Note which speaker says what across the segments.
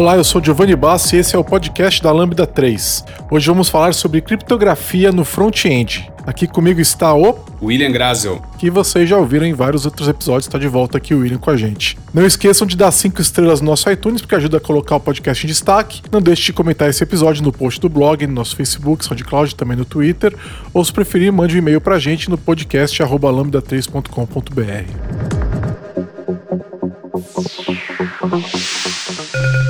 Speaker 1: Olá, eu sou Giovanni Bassi e esse é o podcast da Lambda 3. Hoje vamos falar sobre criptografia no front-end. Aqui comigo está o
Speaker 2: William Grazel,
Speaker 1: que vocês já ouviram em vários outros episódios, está de volta aqui o William com a gente. Não esqueçam de dar 5 estrelas no nosso iTunes, porque ajuda a colocar o podcast em destaque. Não deixe de comentar esse episódio no post do blog, no nosso Facebook, SoundCloud, também no Twitter. Ou se preferir, mande um e-mail para a gente no podcast lambda3.com.br.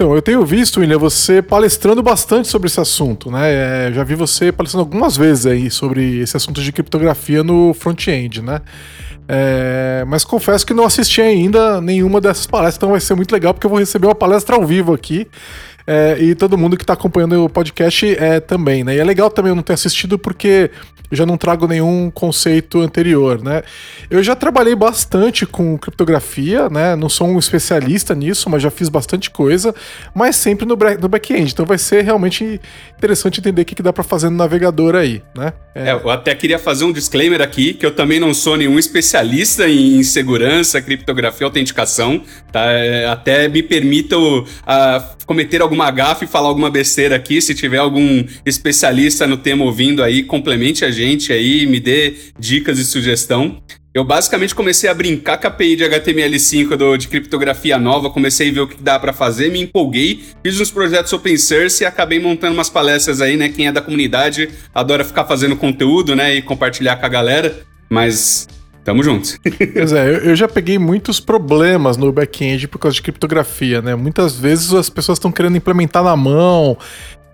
Speaker 1: Então, eu tenho visto, William, você palestrando bastante sobre esse assunto, né? É, já vi você palestrando algumas vezes aí sobre esse assunto de criptografia no front-end, né? É, mas confesso que não assisti ainda nenhuma dessas palestras, então vai ser muito legal porque eu vou receber uma palestra ao vivo aqui. É, e todo mundo que está acompanhando o podcast é também, né? E é legal também eu não ter assistido porque já não trago nenhum conceito anterior, né? Eu já trabalhei bastante com criptografia, né? Não sou um especialista nisso, mas já fiz bastante coisa, mas sempre no, back-end. Então vai ser realmente interessante entender o que, dá para fazer no navegador aí, né?
Speaker 2: É... É, eu até queria fazer um disclaimer aqui, que eu também não sou nenhum especialista em segurança, criptografia, autenticação, tá? É, até me permito uh, cometer alguma gafe e falar alguma besteira aqui. Se tiver algum especialista no tema ouvindo aí, complemente a gente aí, me dê dicas e sugestão. Eu basicamente comecei a brincar com a API de HTML5 do, de criptografia nova, comecei a ver o que dá para fazer, me empolguei, fiz uns projetos open source e acabei montando umas palestras aí, né? Quem é da comunidade adora ficar fazendo conteúdo, né? E compartilhar com a galera, mas Tamo junto.
Speaker 1: pois é, eu, já peguei muitos problemas no back-end por causa de criptografia, né? Muitas vezes as pessoas estão querendo implementar na mão,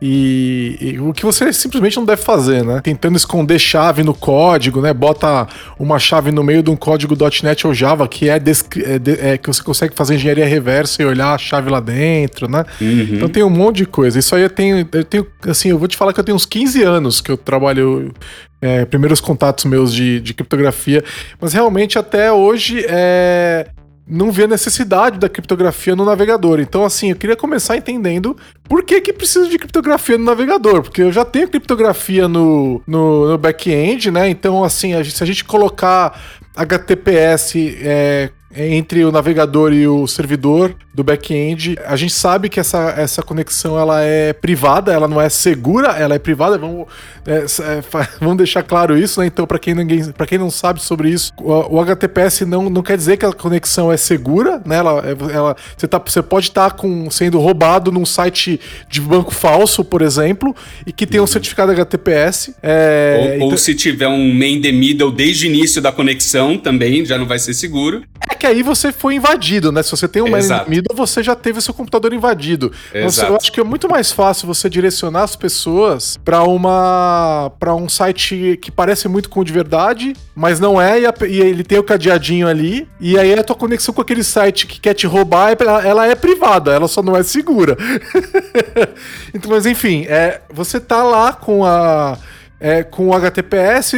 Speaker 1: e, e, o que você simplesmente não deve fazer, né? Tentando esconder chave no código, né? Bota uma chave no meio de um código .NET ou Java que é, é, é, que você consegue fazer engenharia reversa e olhar a chave lá dentro, né? Uhum. Então tem um monte de coisa. Isso aí eu tenho, eu tenho, assim, eu vou te falar que eu tenho uns 15 anos que eu trabalho é, primeiros contatos meus de, de criptografia, mas realmente até hoje é, não vê a necessidade da criptografia no navegador. Então, assim, eu queria começar entendendo por que que precisa de criptografia no navegador, porque eu já tenho criptografia no, no, no back-end, né? Então, assim, a gente, se a gente colocar HTTPS é, entre o navegador e o servidor do back-end. A gente sabe que essa, essa conexão ela é privada, ela não é segura, ela é privada. Vamos, é, é, vamos deixar claro isso, né? Então, para quem, ninguém, quem não sabe sobre isso, o, o, HTTPS não, não quer dizer que a conexão é segura, né? Ela, ela, você, tá, você pode estar tá com, sendo roubado num site de banco falso, por exemplo, e que tem um certificado HTTPS.
Speaker 2: É, ou, então... ou se tiver um main the middle desde o início da conexão, também já não vai ser seguro.
Speaker 1: É que aí você foi invadido, né? Se você tem um middle, você já teve seu computador invadido. Exato. eu acho que é muito mais fácil você direcionar as pessoas para uma para um site que parece muito com o de verdade, mas não é, e, a, e, ele tem o cadeadinho ali, e aí a tua conexão com aquele site que quer te roubar, ela, ela é privada, ela só não é segura. então, mas enfim, é, você tá lá com a é, com o HTTPS,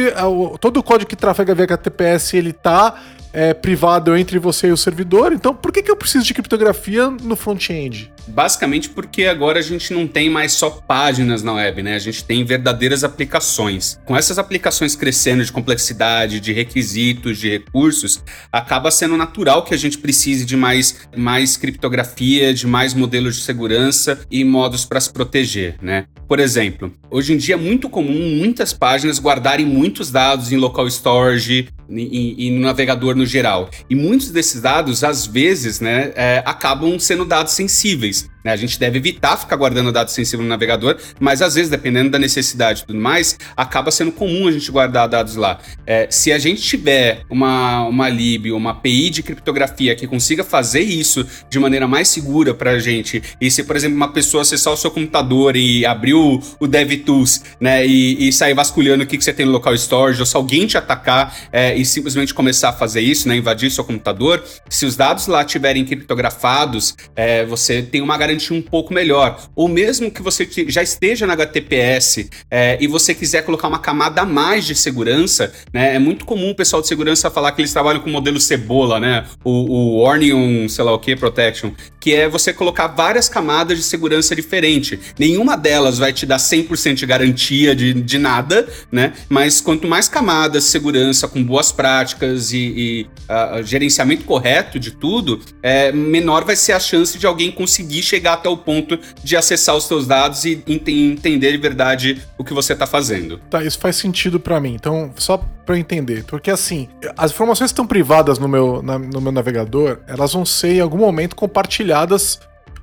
Speaker 1: todo o código que trafega via HTTPS ele tá é, privado entre você e o servidor. Então, por que, que eu preciso de criptografia no front-end?
Speaker 2: Basicamente porque agora a gente não tem mais só páginas na web, né? A gente tem verdadeiras aplicações. Com essas aplicações crescendo de complexidade, de requisitos, de recursos, acaba sendo natural que a gente precise de mais, mais criptografia, de mais modelos de segurança e modos para se proteger, né? Por exemplo, hoje em dia é muito comum muitas páginas guardarem muitos dados em local storage e, no navegador no geral. E muitos desses dados, às vezes, né, é, acabam sendo dados sensíveis. Né? A gente deve evitar ficar guardando dados sensíveis no navegador, mas às vezes, dependendo da necessidade e tudo mais, acaba sendo comum a gente guardar dados lá. É, se a gente tiver uma, uma lib, uma API de criptografia que consiga fazer isso de maneira mais segura para a gente, e se, por exemplo, uma pessoa acessar o seu computador e abrir o, o DevTools, né, e, e sair vasculhando o que, que você tem no local storage, ou se alguém te atacar é, e simplesmente começar a fazer isso, né, invadir seu computador, se os dados lá estiverem criptografados, é, você tem uma garantia um pouco melhor. Ou mesmo que você já esteja na HTTPS é, e você quiser colocar uma camada a mais de segurança, né, é muito comum o pessoal de segurança falar que eles trabalham com o modelo cebola, né, o, o Onion, sei lá o que, Protection, que é você colocar várias camadas de segurança diferente. Nenhuma delas vai te dar 100% de garantia de, de nada, né, mas quanto mais camadas de segurança com boas práticas e, e uh, gerenciamento correto de tudo, é, menor vai ser a chance de alguém conseguir chegar até o ponto de acessar os seus dados e ent entender de verdade o que você está fazendo.
Speaker 1: Tá, isso faz sentido para mim. Então, só para entender, porque assim, as informações que estão privadas no meu, na, no meu navegador, elas vão ser em algum momento compartilhadas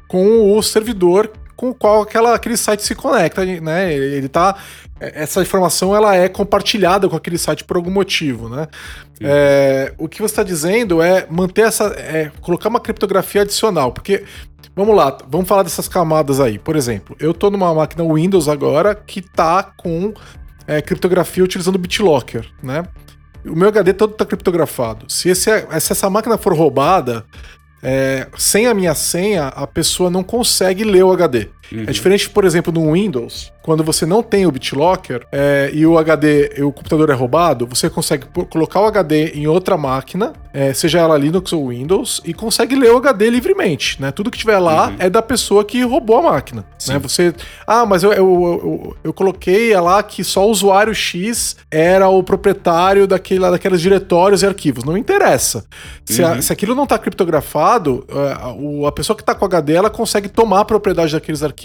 Speaker 1: com o servidor com o qual aquela, aquele site se conecta, né? Ele tá. Essa informação ela é compartilhada com aquele site por algum motivo, né? É, o que você está dizendo é manter essa. É, colocar uma criptografia adicional, porque. Vamos lá, vamos falar dessas camadas aí. Por exemplo, eu estou numa máquina Windows agora que tá com é, criptografia utilizando BitLocker, né? O meu HD todo está criptografado. Se, esse, se essa máquina for roubada, é, sem a minha senha, a pessoa não consegue ler o HD. Uhum. É diferente, por exemplo, no Windows, quando você não tem o BitLocker é, e o HD, e o computador é roubado, você consegue colocar o HD em outra máquina, é, seja ela Linux ou Windows, e consegue ler o HD livremente, né? Tudo que tiver lá uhum. é da pessoa que roubou a máquina. Né? Você, ah, mas eu, eu, eu, eu, coloquei lá que só o usuário X era o proprietário daquele, daqueles diretórios e arquivos. Não interessa. Se, uhum. a, se aquilo não está criptografado, a, a pessoa que está com o HD, ela consegue tomar a propriedade daqueles arquivos.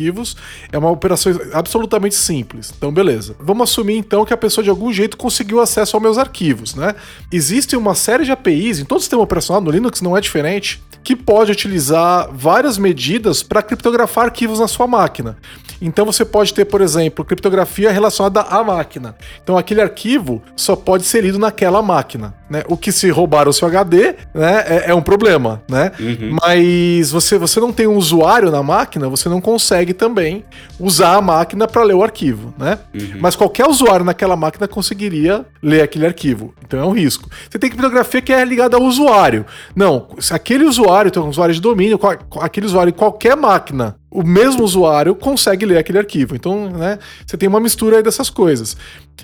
Speaker 1: É uma operação absolutamente simples. Então, beleza. Vamos assumir então que a pessoa de algum jeito conseguiu acesso aos meus arquivos, né? Existe uma série de APIs em todo sistema operacional, no Linux não é diferente, que pode utilizar várias medidas para criptografar arquivos na sua máquina. Então você pode ter, por exemplo, criptografia relacionada à máquina. Então aquele arquivo só pode ser lido naquela máquina. Né? O que se roubar o seu HD né, é, é um problema, né? Uhum. Mas você, você não tem um usuário na máquina, você não consegue também usar a máquina para ler o arquivo, né? Uhum. Mas qualquer usuário naquela máquina conseguiria ler aquele arquivo. Então é um risco. Você tem criptografia que é ligada ao usuário. Não, se aquele usuário, então um usuário de domínio, aquele usuário em qualquer máquina o mesmo usuário consegue ler aquele arquivo. Então, né, você tem uma mistura aí dessas coisas.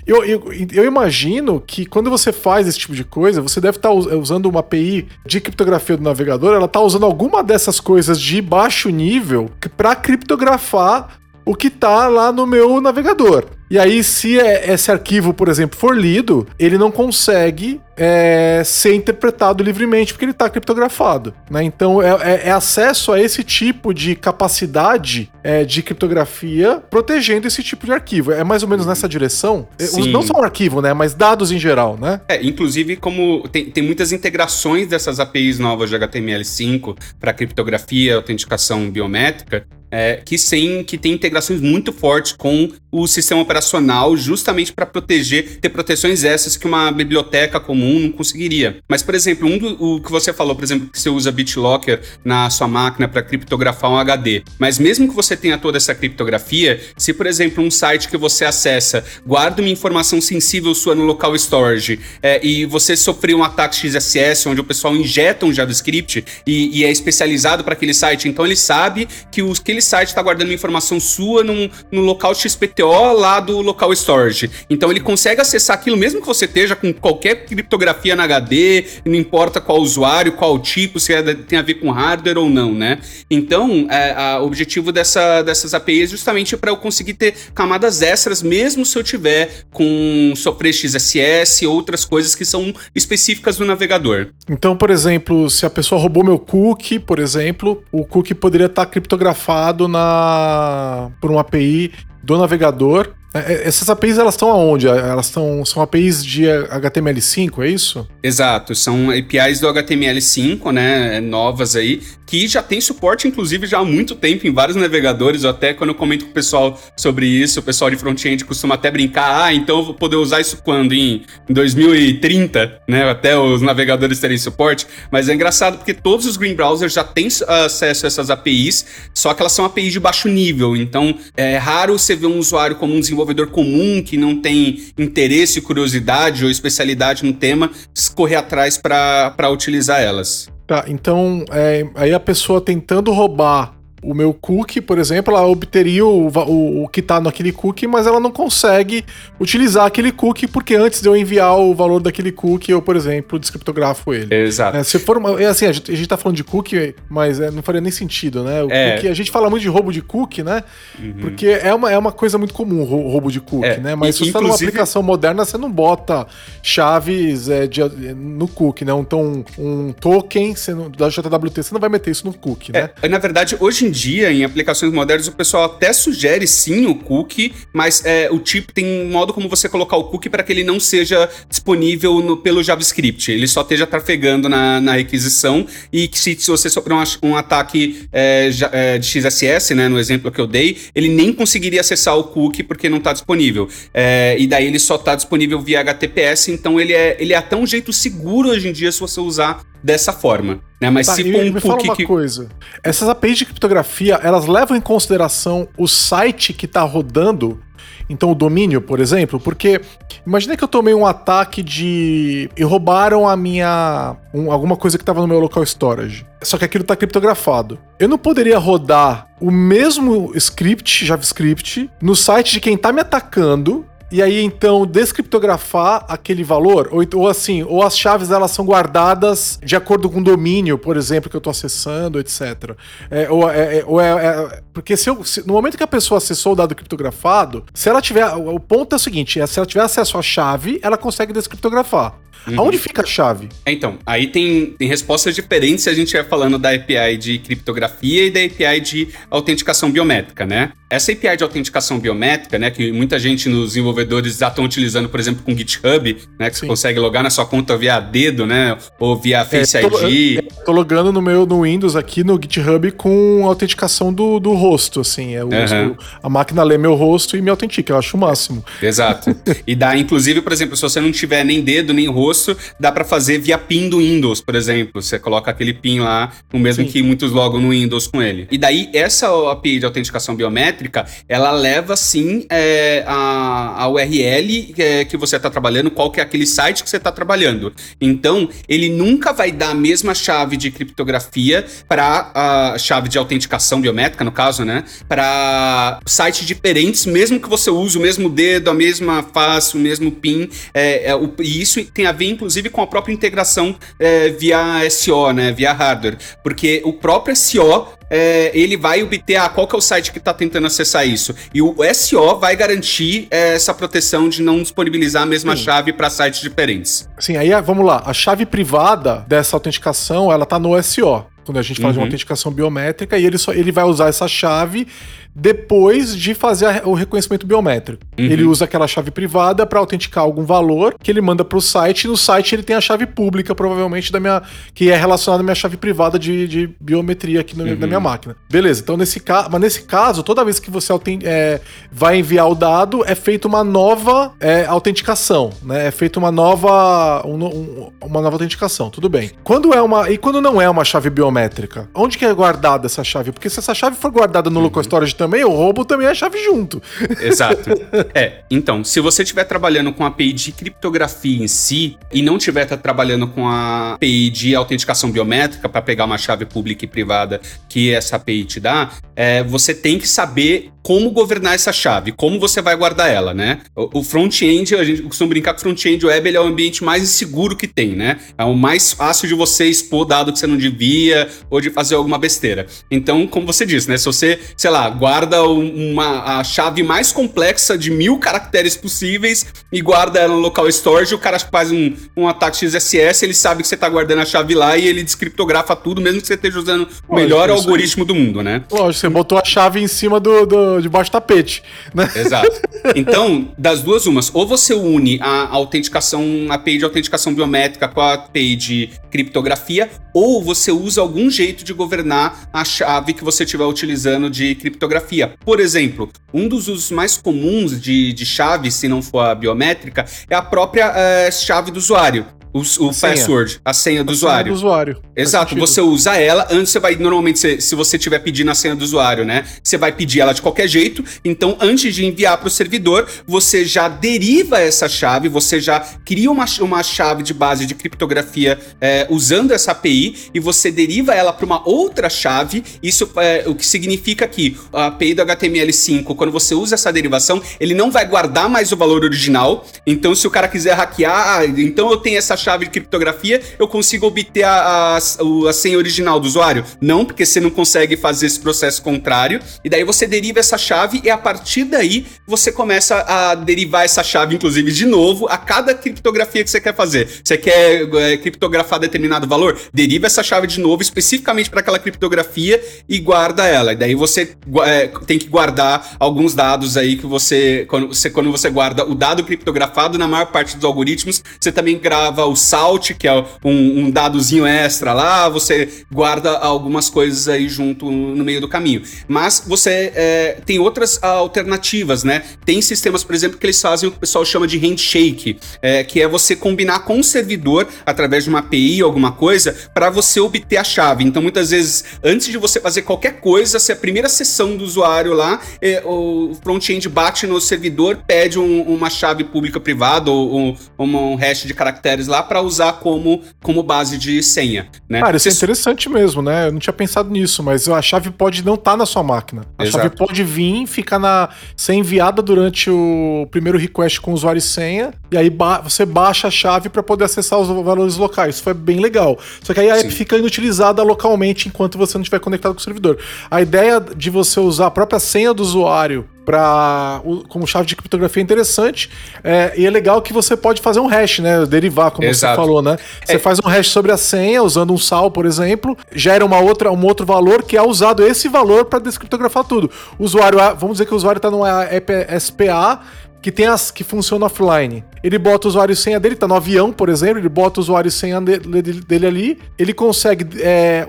Speaker 1: Eu, eu, eu, imagino que quando você faz esse tipo de coisa, você deve estar tá usando uma API de criptografia do navegador, ela está usando alguma dessas coisas de baixo nível para criptografar o que está lá no meu navegador. E aí, se é, esse arquivo, por exemplo, for lido, ele não consegue é, ser interpretado livremente porque ele está criptografado. Né? Então, é, é, é, acesso a esse tipo de capacidade é, de criptografia protegendo esse tipo de arquivo. É mais ou menos nessa direção. Sim. Não só um arquivo, né? Mas dados em geral, né?
Speaker 2: É, inclusive, como tem, tem muitas integrações dessas APIs novas de HTML5 para criptografia e autenticação biométrica, é, que, sem, que tem integrações muito fortes com o sistema operacional, justamente para proteger, ter proteções essas que uma biblioteca comum não conseguiria. Mas, por exemplo, um do, o que você falou, por exemplo, que você usa BitLocker na sua máquina para criptografar um HD. Mas mesmo que você tenha toda essa criptografia, se, por exemplo, um site que você acessa guarda uma informação sensível sua no local storage é, e você sofreu um ataque XSS, onde o pessoal injeta um JavaScript e, e é especializado para aquele site, então ele sabe que que aquele site está guardando uma informação sua num, num local Lá do local storage. Então ele consegue acessar aquilo mesmo que você esteja com qualquer criptografia na HD, não importa qual usuário, qual tipo, se é, tem a ver com hardware ou não, né? Então, é, o objetivo dessa, dessas APIs é justamente para eu conseguir ter camadas extras, mesmo se eu tiver com sofrer XSS e outras coisas que são específicas do navegador.
Speaker 1: Então, por exemplo, se a pessoa roubou meu cookie, por exemplo, o cookie poderia estar tá criptografado na por uma API do navegador essas APIs elas estão aonde? Elas estão são APIs de HTML5, é isso?
Speaker 2: Exato, são APIs do HTML5, né, novas aí, que já tem suporte inclusive já há muito tempo em vários navegadores, até quando eu comento com o pessoal sobre isso, o pessoal de front-end costuma até brincar, ah, então eu vou poder usar isso quando em 2030, né, até os navegadores terem suporte, mas é engraçado porque todos os green browsers já têm acesso a essas APIs, só que elas são APIs de baixo nível, então é raro você ver um usuário como um desenvolvedor comum que não tem interesse, curiosidade ou especialidade no tema correr atrás para utilizar elas.
Speaker 1: Tá, então é, aí a pessoa tentando roubar o meu cookie, por exemplo, ela obteria o, o, o que está naquele cookie, mas ela não consegue utilizar aquele cookie porque antes de eu enviar o valor daquele cookie, eu, por exemplo, descriptografo ele.
Speaker 2: Exato.
Speaker 1: É, se for uma, é assim, a gente, a gente tá falando de cookie, mas é, não faria nem sentido, né? É. cookie, a gente fala muito de roubo de cookie, né? Uhum. Porque é uma, é uma coisa muito comum o roubo de cookie, é. né? Mas e, se você está numa aplicação moderna, você não bota chaves é, de, no cookie, né? Então, um token você não, da JWT, você não vai meter isso no cookie, né?
Speaker 2: É, na verdade, hoje em dia, em aplicações modernas, o pessoal até sugere sim o cookie, mas é, o tipo tem um modo como você colocar o cookie para que ele não seja disponível no, pelo JavaScript. Ele só esteja trafegando na, na requisição e que se, se você sofrer um, um ataque é, é, de XSS, né, no exemplo que eu dei, ele nem conseguiria acessar o cookie porque não está disponível. É, e daí ele só está disponível via HTTPS, então ele é, ele é até um jeito seguro hoje em dia se você usar dessa forma. Né? Mas
Speaker 1: tá,
Speaker 2: se
Speaker 1: um me fala uma que... coisa. Essas APIs de criptografia, elas levam em consideração o site que está rodando então o domínio, por exemplo, porque imagina que eu tomei um ataque de e roubaram a minha um, alguma coisa que estava no meu local storage. Só que aquilo está criptografado. Eu não poderia rodar o mesmo script JavaScript no site de quem está me atacando e aí então descriptografar aquele valor, ou, ou assim, ou as chaves elas são guardadas de acordo com o domínio, por exemplo, que eu estou acessando, etc. É, ou é, é, ou é, é porque se, eu, se no momento que a pessoa acessou o dado criptografado, se ela tiver, o ponto é o seguinte, é, se ela tiver acesso à chave, ela consegue descriptografar. Uhum. Aonde fica a chave?
Speaker 2: Então, aí tem, tem respostas diferentes se a gente vai falando da API de criptografia e da API de autenticação biométrica, né? Essa API de autenticação biométrica, né, que muita gente nos desenvolvedores já estão utilizando, por exemplo, com GitHub, né, que Sim. você consegue logar na sua conta via dedo, né, ou via é, Face é, tô, ID.
Speaker 1: Eu, tô logando no meu no Windows aqui no GitHub com autenticação do, do rosto, assim, é, uhum. a máquina lê meu rosto e me autentica, eu acho o máximo.
Speaker 2: Exato. e dá, inclusive, por exemplo, se você não tiver nem dedo nem rosto, dá para fazer via PIN do Windows, por exemplo. Você coloca aquele PIN lá, o mesmo Sim. que muitos logam no Windows com ele. E daí essa API de autenticação biométrica métrica, ela leva sim é, a, a URL que, é, que você está trabalhando, qual que é aquele site que você está trabalhando. Então, ele nunca vai dar a mesma chave de criptografia para a chave de autenticação biométrica, no caso, né? Para sites diferentes, mesmo que você use o mesmo dedo, a mesma face, o mesmo PIN. É, é, o, e isso tem a ver, inclusive, com a própria integração é, via SO, né? Via hardware. Porque o próprio SO é, ele vai obter ah, qual que é o site que está tentando acessar isso. E o SO vai garantir é, essa proteção de não disponibilizar a mesma Sim. chave para sites diferentes.
Speaker 1: Sim, aí vamos lá. A chave privada dessa autenticação, ela tá no SO quando a gente fala uhum. de uma uhum. autenticação biométrica, e ele, só, ele vai usar essa chave depois de fazer o reconhecimento biométrico. Uhum. Ele usa aquela chave privada para autenticar algum valor que ele manda para o site. E no site ele tem a chave pública, provavelmente, da minha que é relacionada à minha chave privada de, de biometria aqui no, uhum. na minha máquina. Beleza, então nesse caso, mas nesse caso, toda vez que você é, vai enviar o dado, é feita uma nova é, autenticação, né? É feita uma nova, um, um, uma nova autenticação, tudo bem. Quando é uma e quando não é uma chave biométrica, onde que é guardada essa chave? Porque se essa chave for guardada no uhum. local storage também eu roubo também a chave junto.
Speaker 2: Exato. é, então, se você estiver trabalhando com a API de criptografia em si e não estiver trabalhando com a API de autenticação biométrica para pegar uma chave pública e privada que essa API te dá, é, você tem que saber como governar essa chave, como você vai guardar ela, né? O, o front-end, a gente costuma brincar que o front-end web ele é o ambiente mais inseguro que tem, né? É o mais fácil de você expor dado que você não devia ou de fazer alguma besteira. Então, como você disse, né? Se você, sei lá, guarda uma, a chave mais complexa de mil caracteres possíveis e guarda ela no local storage, o cara faz um, um ataque XSS, ele sabe que você tá guardando a chave lá e ele descriptografa tudo, mesmo que você esteja usando o melhor algoritmo do mundo, né?
Speaker 1: Lógico, você botou a chave em cima do, do debaixo do tapete, né?
Speaker 2: Exato. Então, das duas umas, ou você une a autenticação, a API de autenticação biométrica com a API de criptografia, ou você usa algum jeito de governar a chave que você estiver utilizando de criptografia. Por exemplo, um dos usos mais comuns de, de chave, se não for a biométrica, é a própria é, chave do usuário. O, o password, a senha do a usuário. Senha
Speaker 1: do usuário.
Speaker 2: Exato, você usa ela, antes você vai, normalmente, se, se você estiver pedindo a senha do usuário, né, você vai pedir ela de qualquer jeito, então antes de enviar para o servidor, você já deriva essa chave, você já cria uma, uma chave de base de criptografia é, usando essa API e você deriva ela para uma outra chave, isso é o que significa que a API do HTML5, quando você usa essa derivação, ele não vai guardar mais o valor original, então se o cara quiser hackear, ah, então eu tenho essa chave de criptografia, eu consigo obter a, a, a, senha original do usuário? Não, porque você não consegue fazer esse processo contrário. E daí você deriva essa chave e a partir daí você começa a derivar essa chave, inclusive, de novo, a cada criptografia que você quer fazer. Você quer é, criptografar determinado valor? Deriva essa chave de novo, especificamente para aquela criptografia e guarda ela. E daí você é, tem que guardar alguns dados aí que você quando, você. quando você guarda o dado criptografado, na maior parte dos algoritmos, você também grava o salt, que é um, um, dadozinho extra lá, você guarda algumas coisas aí junto no meio do caminho. Mas você é, tem outras alternativas, né? Tem sistemas, por exemplo, que eles fazem o que o pessoal chama de handshake, é, que é você combinar com o servidor através de uma API ou alguma coisa para você obter a chave. Então, muitas vezes, antes de você fazer qualquer coisa, se a primeira sessão do usuário lá, é, o front-end bate no servidor, pede um, uma chave pública privada ou, ou um hash de caracteres lá para usar como, como base de senha. Né?
Speaker 1: Cara, isso é interessante mesmo, né? Eu não tinha pensado nisso, mas a chave pode não estar tá na sua máquina. A Exato. chave pode vir, ficar na. ser enviada durante o primeiro request com usuário e senha, e aí ba você baixa a chave para poder acessar os valores locais. Isso foi bem legal. Só que aí a app fica inutilizada localmente enquanto você não estiver conectado com o servidor. A ideia de você usar a própria senha do usuário para como chave de criptografia é interessante. É, e é legal que você pode fazer um hash, né? Derivar, como Exato. você falou, né? Você é. faz um hash sobre a senha, usando um sal, por exemplo, gera uma outra, um outro valor que é usado esse valor para descriptografar tudo. O usuário, vamos dizer que o usuário está numa app SPA que tem as que funcionam offline. Ele bota o usuário e senha dele, tá no avião, por exemplo, ele bota o usuário e senha dele, dele ali, ele consegue é,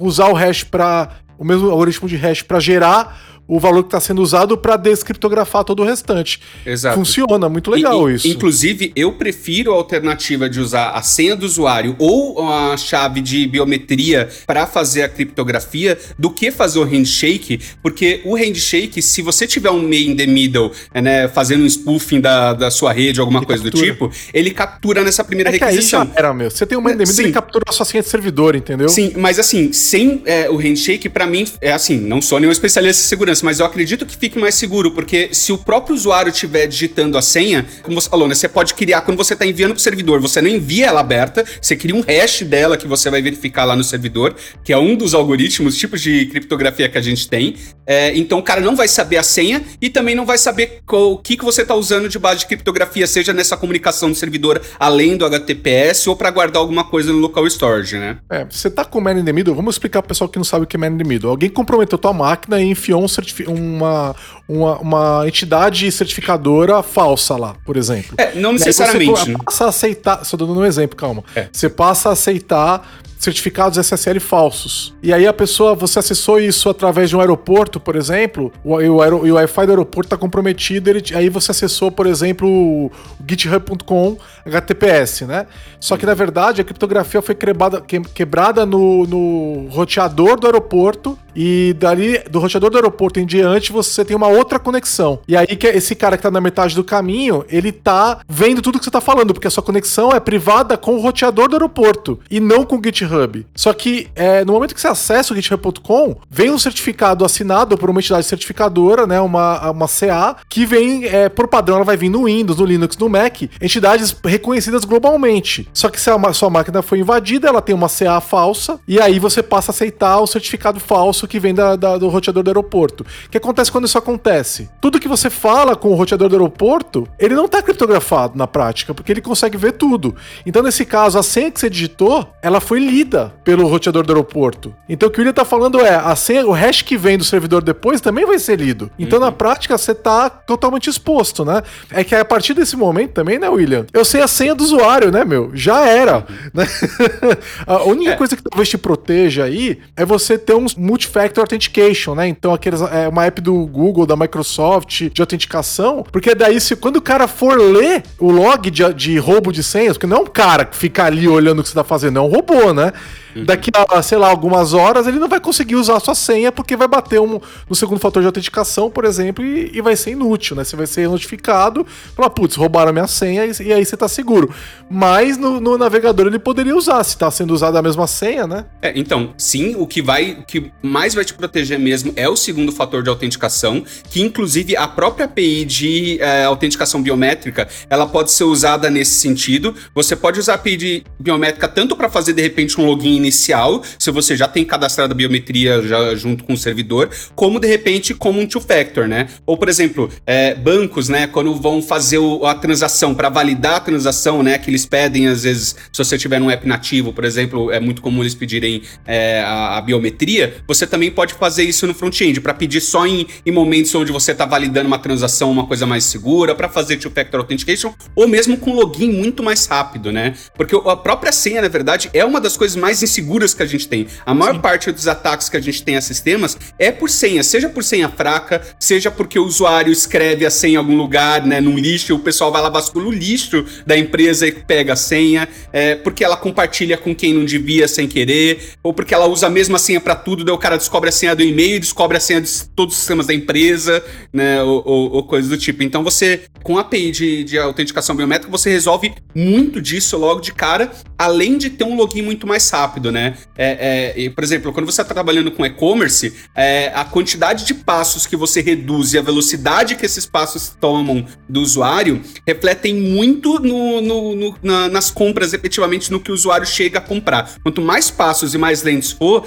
Speaker 1: usar o hash para o mesmo algoritmo de hash para gerar o valor que está sendo usado para descriptografar todo o restante.
Speaker 2: Exato.
Speaker 1: Funciona, muito legal
Speaker 2: e,
Speaker 1: isso.
Speaker 2: Inclusive, eu prefiro a alternativa de usar a senha do usuário ou a chave de biometria para fazer a criptografia do que fazer o handshake, porque o handshake, se você tiver um meio in the middle, né, fazendo um spoofing da, da sua rede, alguma ele coisa captura. do tipo, ele captura nessa primeira é requisição.
Speaker 1: era, meu. Você tem um meio in the middle, ele captura a sua senha de servidor, entendeu?
Speaker 2: Sim, mas assim, sem é, o handshake, para mim, é assim, não sou nenhum especialista em segurança, mas eu acredito que fique mais seguro, porque se o próprio usuário estiver digitando a senha, como você falou, né, você pode criar, quando você está enviando para o servidor, você não envia ela aberta, você cria um hash dela que você vai verificar lá no servidor, que é um dos algoritmos, tipos de criptografia que a gente tem. É, então o cara não vai saber a senha e também não vai saber o que, que você está usando de base de criptografia, seja nessa comunicação do servidor além do HTTPS ou para guardar alguma coisa no local storage, né?
Speaker 1: É, você tá com man in the middle, vamos explicar pro pessoal que não sabe o que é man in the middle. Alguém comprometeu tua máquina e enfiou um uma, uma, uma entidade certificadora falsa lá, por exemplo.
Speaker 2: É, não necessariamente. Você
Speaker 1: passa a aceitar. Só dando um exemplo, calma. É. Você passa a aceitar certificados SSL falsos. E aí a pessoa, você acessou isso através de um aeroporto, por exemplo, o, o, o Wi-Fi do aeroporto está comprometido, ele, aí você acessou, por exemplo, o github.com HTTPS, né? Só que na verdade a criptografia foi quebrada, quebrada no, no roteador do aeroporto e dali do roteador do aeroporto em diante você tem uma outra conexão. E aí que esse cara que tá na metade do caminho, ele tá vendo tudo que você tá falando, porque a sua conexão é privada com o roteador do aeroporto e não com o GitHub GitHub. Só que é, no momento que você acessa o github.com, vem um certificado assinado por uma entidade certificadora, né, uma, uma CA, que vem, é, por padrão, ela vai vir no Windows, no Linux, no Mac, entidades reconhecidas globalmente. Só que se a sua máquina foi invadida, ela tem uma CA falsa, e aí você passa a aceitar o certificado falso que vem da, da, do roteador do aeroporto. O que acontece quando isso acontece? Tudo que você fala com o roteador do aeroporto, ele não está criptografado na prática, porque ele consegue ver tudo. Então, nesse caso, a senha que você digitou, ela foi livre lida pelo roteador do aeroporto. Então o que o William tá falando é, a senha, o hash que vem do servidor depois também vai ser lido. Então uhum. na prática você tá totalmente exposto, né? É que a partir desse momento também, né, William? Eu sei a senha do usuário, né, meu? Já era. Uhum. Né? a única é. coisa que talvez te proteja aí é você ter um multifactor authentication, né? Então aqueles é uma app do Google, da Microsoft de autenticação, porque daí se quando o cara for ler o log de, de roubo de senhas, porque não é um cara que fica ali olhando o que você tá fazendo, é um robô, né? né? Uhum. Daqui a, sei lá, algumas horas, ele não vai conseguir usar a sua senha porque vai bater um, no segundo fator de autenticação, por exemplo, e, e vai ser inútil, né? Você vai ser notificado, falar, putz, roubaram a minha senha, e, e aí você tá seguro. Mas no, no, navegador ele poderia usar, se tá sendo usada a mesma senha, né?
Speaker 2: É, então, sim, o que vai, o que mais vai te proteger mesmo é o segundo fator de autenticação, que inclusive a própria API de é, autenticação biométrica, ela pode ser usada nesse sentido. Você pode usar a API de biométrica tanto para fazer de repente um login inicial, se você já tem cadastrado a biometria já junto com o servidor, como de repente como um two-factor, né? Ou, por exemplo, é, bancos, né, quando vão fazer o, a transação, para validar a transação, né, que eles pedem, às vezes, se você tiver um app nativo, por exemplo, é muito comum eles pedirem é, a, a, biometria, você também pode fazer isso no front-end, para pedir só em, em, momentos onde você está validando uma transação, uma coisa mais segura, para fazer two-factor authentication, ou mesmo com login muito mais rápido, né? Porque a própria senha, na verdade, é uma das coisas mais seguras que a gente tem. A maior Sim. parte dos ataques que a gente tem a sistemas é por senha, seja por senha fraca, seja porque o usuário escreve a senha em algum lugar, né, num lixo, o pessoal vai lá vasculha o lixo da empresa e pega a senha, é, porque ela compartilha com quem não devia sem querer, ou porque ela usa a mesma senha para tudo, daí o cara descobre a senha do e-mail, descobre a senha de todos os sistemas da empresa, né, ou, ou, ou coisas do tipo. Então você, com a API de, de autenticação biométrica, você resolve muito disso logo de cara, além de ter um login muito mais rápido rápido, né? É, é, por exemplo, quando você está trabalhando com e-commerce, é, a quantidade de passos que você reduz e a velocidade que esses passos tomam do usuário refletem muito no, no, no, na, nas compras, efetivamente, no que o usuário chega a comprar. Quanto mais passos e mais lentos for,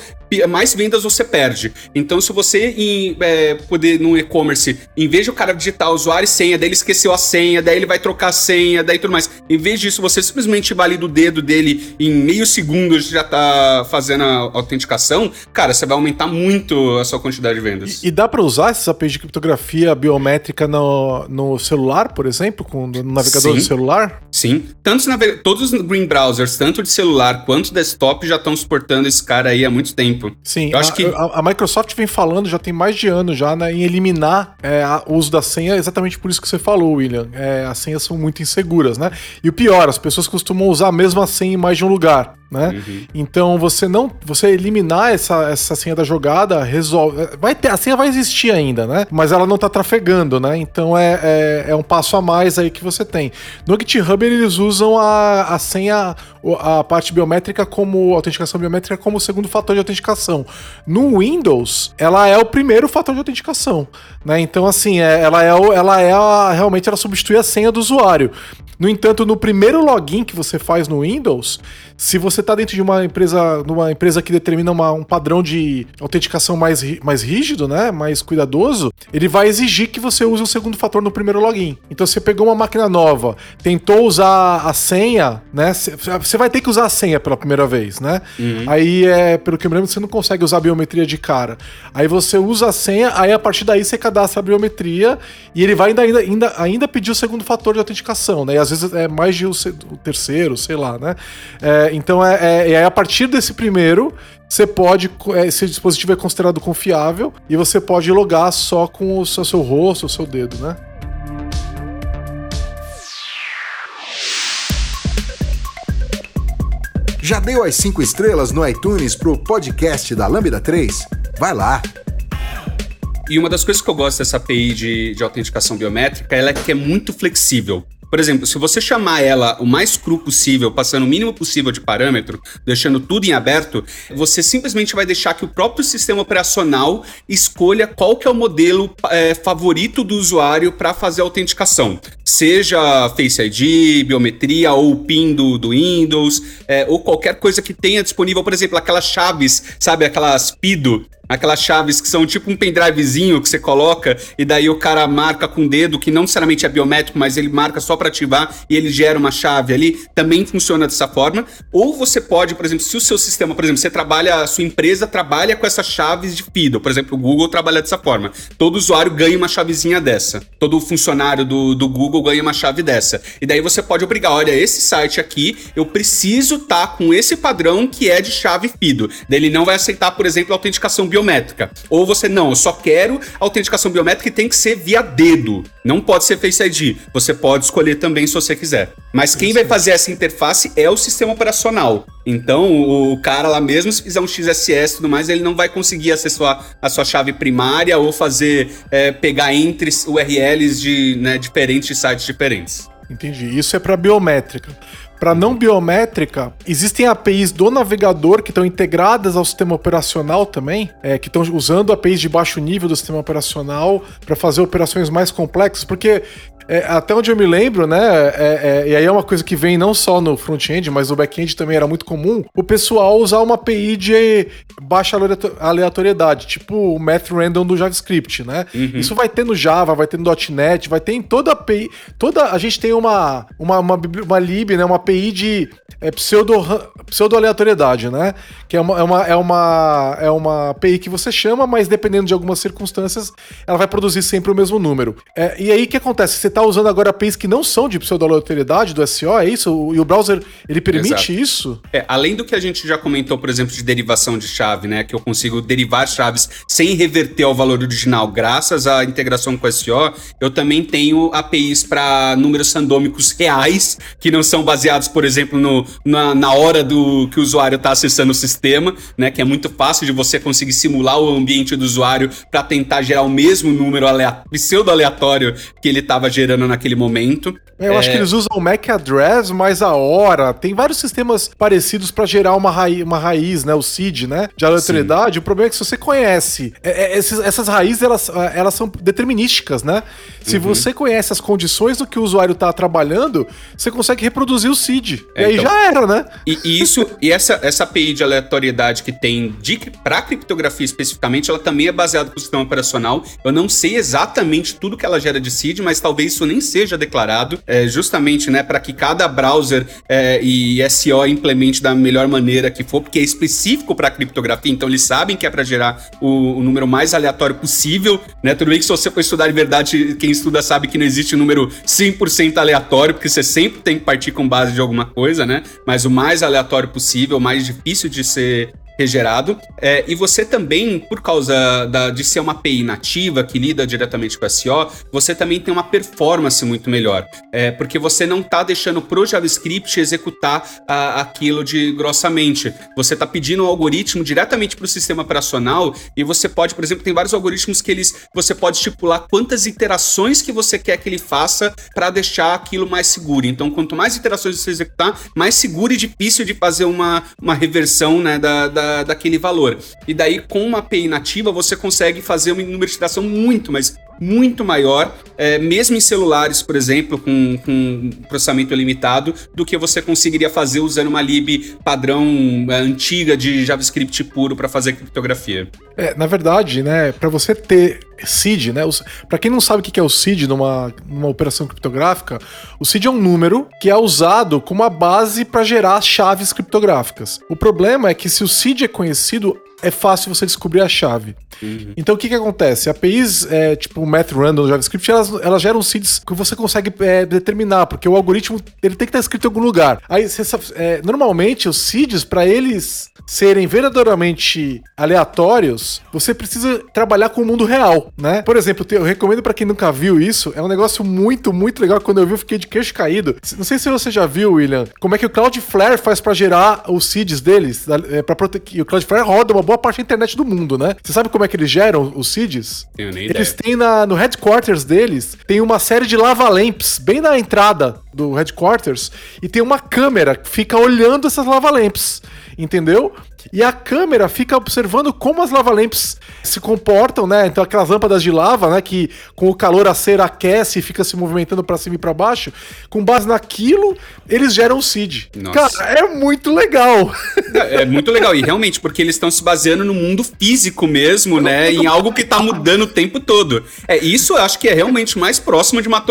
Speaker 2: mais vendas você perde. Então, se você em, é, poder no e-commerce, em vez de o cara digitar usuário e senha, daí ele esqueceu a senha, daí ele vai trocar a senha, daí tudo mais. Em vez disso, você simplesmente valida o dedo dele em meio segundo já tá fazendo a autenticação, cara, você vai aumentar muito a sua quantidade de vendas.
Speaker 1: E, e dá para usar esses APIs de criptografia biométrica no, no celular, por exemplo, com no navegador Sim. do celular?
Speaker 2: Sim. Tantos todos os green browsers, tanto de celular quanto desktop, já estão suportando esse cara aí há muito tempo.
Speaker 1: Sim, eu acho a, que a, a, Microsoft vem falando já tem mais de ano já né, em eliminar é, o uso da senha, exatamente por isso que você falou, William. É, as senhas são muito inseguras, né? E o pior, as pessoas costumam usar a mesma senha em mais de um lugar né? Uhum. Então você não, você eliminar essa, essa senha da jogada resolve, vai ter, a senha vai existir ainda, né? Mas ela não tá trafegando, né? Então é, é, é um passo a mais aí que você tem. No GitHub eles usam a, a senha, a parte biométrica como autenticação biométrica como segundo fator de autenticação. No Windows ela é o primeiro fator de autenticação, né? Então assim, é, ela é, ela é a, realmente ela substitui a senha do usuário. No entanto, no primeiro login que você faz no Windows, se você está dentro de uma empresa, numa empresa que determina uma, um padrão de autenticação mais, mais rígido, né, mais cuidadoso, ele vai exigir que você use o segundo fator no primeiro login. Então, você pegou uma máquina nova, tentou usar a senha, né, você vai ter que usar a senha pela primeira vez, né? Uhum. Aí, é, pelo que eu me lembro, você não consegue usar a biometria de cara. Aí você usa a senha, aí a partir daí você cadastra a biometria e ele vai ainda, ainda, ainda, ainda pedir o segundo fator de autenticação, né? E às vezes é mais de o, terceiro, sei lá, né? É, então é, é, é, a partir desse primeiro você pode, é, se o dispositivo é considerado confiável, e você pode logar só com o seu, seu rosto, o seu dedo, né?
Speaker 3: Já deu as 5 estrelas no iTunes pro podcast da Lambda 3? Vai lá!
Speaker 2: E uma das coisas que eu gosto dessa API de, de autenticação biométrica ela é que é muito flexível. Por exemplo, se você chamar ela o mais cru possível, passando o mínimo possível de parâmetro, deixando tudo em aberto, você simplesmente vai deixar que o próprio sistema operacional escolha qual que é o modelo é, favorito do usuário para fazer a autenticação. Seja Face ID, biometria ou PIN do, do Windows, é, ou qualquer coisa que tenha disponível, por exemplo, aquelas chaves, sabe, aquelas PIDO Aquelas chaves que são tipo um pendrivezinho que você coloca e daí o cara marca com o dedo, que não necessariamente é biométrico, mas ele marca só para ativar e ele gera uma chave ali. Também funciona dessa forma. Ou você pode, por exemplo, se o seu sistema, por exemplo, você trabalha, a sua empresa trabalha com essas chaves de FIDO, por exemplo, o Google trabalha dessa forma. Todo usuário ganha uma chavezinha dessa. Todo funcionário do, do Google ganha uma chave dessa. E daí você pode obrigar, olha, esse site aqui, eu preciso estar tá com esse padrão que é de chave FIDO. Daí ele não vai aceitar, por exemplo, a autenticação biométrica. Ou você, não, eu só quero autenticação biométrica e tem que ser via dedo. Não pode ser Face ID. Você pode escolher também se você quiser. Mas quem vai fazer essa interface é o sistema operacional. Então, o cara lá mesmo, se fizer um XSS e tudo mais, ele não vai conseguir acessar a sua chave primária ou fazer, é, pegar entre URLs de né, diferentes sites diferentes.
Speaker 1: Entendi. Isso é para biométrica. Para não biométrica, existem APIs do navegador que estão integradas ao sistema operacional também, é, que estão usando APIs de baixo nível do sistema operacional para fazer operações mais complexas, porque é, até onde eu me lembro, né? É, é, e aí é uma coisa que vem não só no front-end, mas no back-end também era muito comum, o pessoal usar uma API de baixa aleatoriedade, tipo o math random do JavaScript, né? Uhum. Isso vai ter no Java, vai ter no .NET, vai ter em toda API. Toda, a gente tem uma, uma, uma, uma lib, né? Uma API de é, pseudo, pseudo aleatoriedade, né? Que é uma, é, uma, é, uma, é uma API que você chama, mas dependendo de algumas circunstâncias, ela vai produzir sempre o mesmo número. É, e aí o que acontece? Você está usando agora APIs que não são de pseudo-aleatoriedade do SEO, é isso? E o browser, ele permite Exato. isso?
Speaker 2: É, além do que a gente já comentou, por exemplo, de derivação de chave, né? Que eu consigo derivar chaves sem reverter ao valor original, graças à integração com o SEO, eu também tenho APIs para números randômicos reais, que não são baseados, por exemplo, no, na, na hora do que o usuário está acessando o sistema, né? Que é muito fácil de você conseguir simular o ambiente do usuário para tentar gerar o mesmo número pseudo-aleatório que ele estava gerando gerando naquele momento.
Speaker 1: É, eu é... acho que eles usam o MAC address mais a hora. Tem vários sistemas parecidos para gerar uma, raiz, uma raiz, né? O seed, né? De aleatoriedade. O problema é que se você conhece é, é, esses, essas raízes, elas, elas são determinísticas, né? Se uhum. você conhece as condições do que o usuário está trabalhando, você consegue reproduzir o seed. É, e aí então, já era, né?
Speaker 2: E, e isso, e essa, essa API de aleatoriedade que tem para criptografia especificamente, ela também é baseada no sistema operacional. Eu não sei exatamente tudo que ela gera de seed, mas talvez isso nem seja declarado, é, justamente né, para que cada browser é, e SEO implemente da melhor maneira que for, porque é específico para criptografia, então eles sabem que é para gerar o, o, número mais aleatório possível. Né? Tudo bem que se você for estudar de verdade, quem estuda sabe que não existe um número 100% aleatório, porque você sempre tem que partir com base de alguma coisa, né? Mas o mais aleatório possível, o mais difícil de ser regerado. É, e você também, por causa da, de ser uma API nativa que lida diretamente com SEO, você também tem uma performance muito melhor. É, porque você não está deixando pro JavaScript executar a, aquilo de grossamente. Você está pedindo um algoritmo diretamente para o sistema operacional e você pode, por exemplo, tem vários algoritmos que eles você pode estipular quantas iterações que você quer que ele faça para deixar aquilo mais seguro. Então, quanto mais iterações você executar, mais seguro e difícil de fazer uma, uma reversão né, da, da daquele valor. E daí, com uma API nativa, você consegue fazer uma citação muito, mas muito maior, é, mesmo em celulares, por exemplo, com, com processamento limitado, do que você conseguiria fazer usando uma lib padrão é, antiga de JavaScript puro para fazer criptografia.
Speaker 1: É, na verdade, né, para você ter seed, né, para quem não sabe o que é o seed numa, numa operação criptográfica, o seed é um número que é usado como a base para gerar chaves criptográficas. O problema é que se o seed é conhecido, é fácil você descobrir a chave. Uhum. Então o que que acontece? APIs, é, tipo Math Random do JavaScript, elas, elas geram seeds que você consegue é, determinar, porque o algoritmo ele tem que estar escrito em algum lugar. Aí, é, normalmente, os seeds, para eles serem verdadeiramente aleatórios, você precisa trabalhar com o mundo real, né? Por exemplo, eu recomendo para quem nunca viu isso, é um negócio muito, muito legal. Quando eu vi, eu fiquei de queixo caído. Não sei se você já viu, William, como é que o Cloudflare faz para gerar os seeds deles, é, para proteger. O Cloudflare roda uma boa parte da internet do mundo, né? Você sabe como é que eles geram os seeds?
Speaker 2: Tenho nem
Speaker 1: eles ideia. têm na, no headquarters deles, tem uma série de lava lamps bem na entrada do headquarters e tem uma câmera que fica olhando essas lava lamps entendeu? E a câmera fica observando como as lava-lamps se comportam, né? Então aquelas lâmpadas de lava, né, que com o calor a cera aquece e fica se movimentando para cima e para baixo, com base naquilo, eles geram o seed. Nossa. Cara, é muito legal.
Speaker 2: É, é muito legal e realmente porque eles estão se baseando no mundo físico mesmo, né, em algo que tá mudando o tempo todo. É, isso eu acho que é realmente mais próximo de uma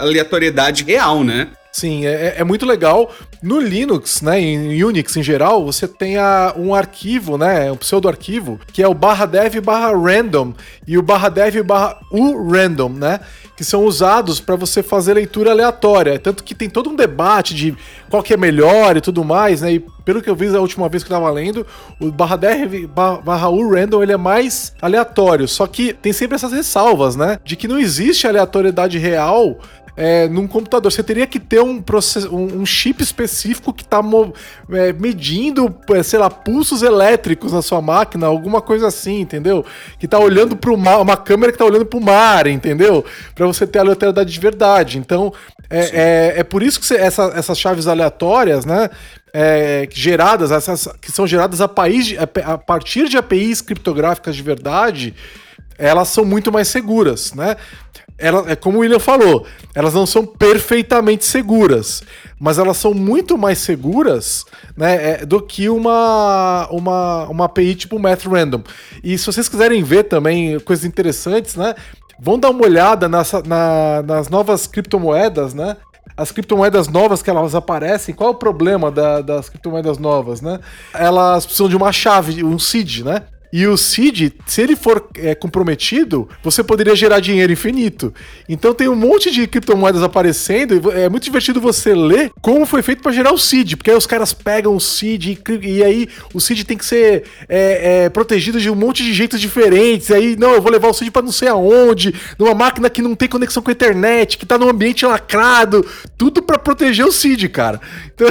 Speaker 2: aleatoriedade real, né?
Speaker 1: Sim, é, é, muito legal. No Linux, né, em Unix em geral, você tem a, um arquivo, né, um pseudo-arquivo, que é o barra dev barra random e o barra dev barra urandom, né, que são usados para você fazer leitura aleatória. Tanto que tem todo um debate de qual que é melhor e tudo mais, né, e pelo que eu vi a última vez que eu tava lendo, o barra dev barra urandom ele é mais aleatório, só que tem sempre essas ressalvas, né, de que não existe aleatoriedade real é, num computador. Você teria que ter um, process... um, chip específico que está é, medindo, é, sei lá, pulsos elétricos na sua máquina, alguma coisa assim, entendeu? Que está olhando para o mar, uma câmera que está olhando para o mar, entendeu? Para você ter a aleatoriedade de verdade. Então, é, é, é, por isso que você, essa, essas chaves aleatórias, né? É, geradas, essas que são geradas a, país, a partir de APIs criptográficas de verdade, elas são muito mais seguras, né? Ela, é como o William falou, elas não são perfeitamente seguras, mas elas são muito mais seguras né, é, do que uma, uma, uma API tipo Math Random. E se vocês quiserem ver também coisas interessantes, né? Vão dar uma olhada nessa, na, nas novas criptomoedas, né? As criptomoedas novas que elas aparecem, qual é o problema da, das criptomoedas novas, né? Elas precisam de uma chave, um seed, né? E o seed, se ele for é, comprometido, você poderia gerar dinheiro infinito. Então tem um monte de criptomoedas aparecendo. É muito divertido você ler como foi feito para gerar o seed, porque aí os caras pegam o seed e, e aí o seed tem que ser é, é, protegido de um monte de jeitos diferentes. Aí, não, eu vou levar o seed para não sei aonde, numa máquina que não tem conexão com a internet, que tá num ambiente lacrado, tudo para proteger o seed, cara. Então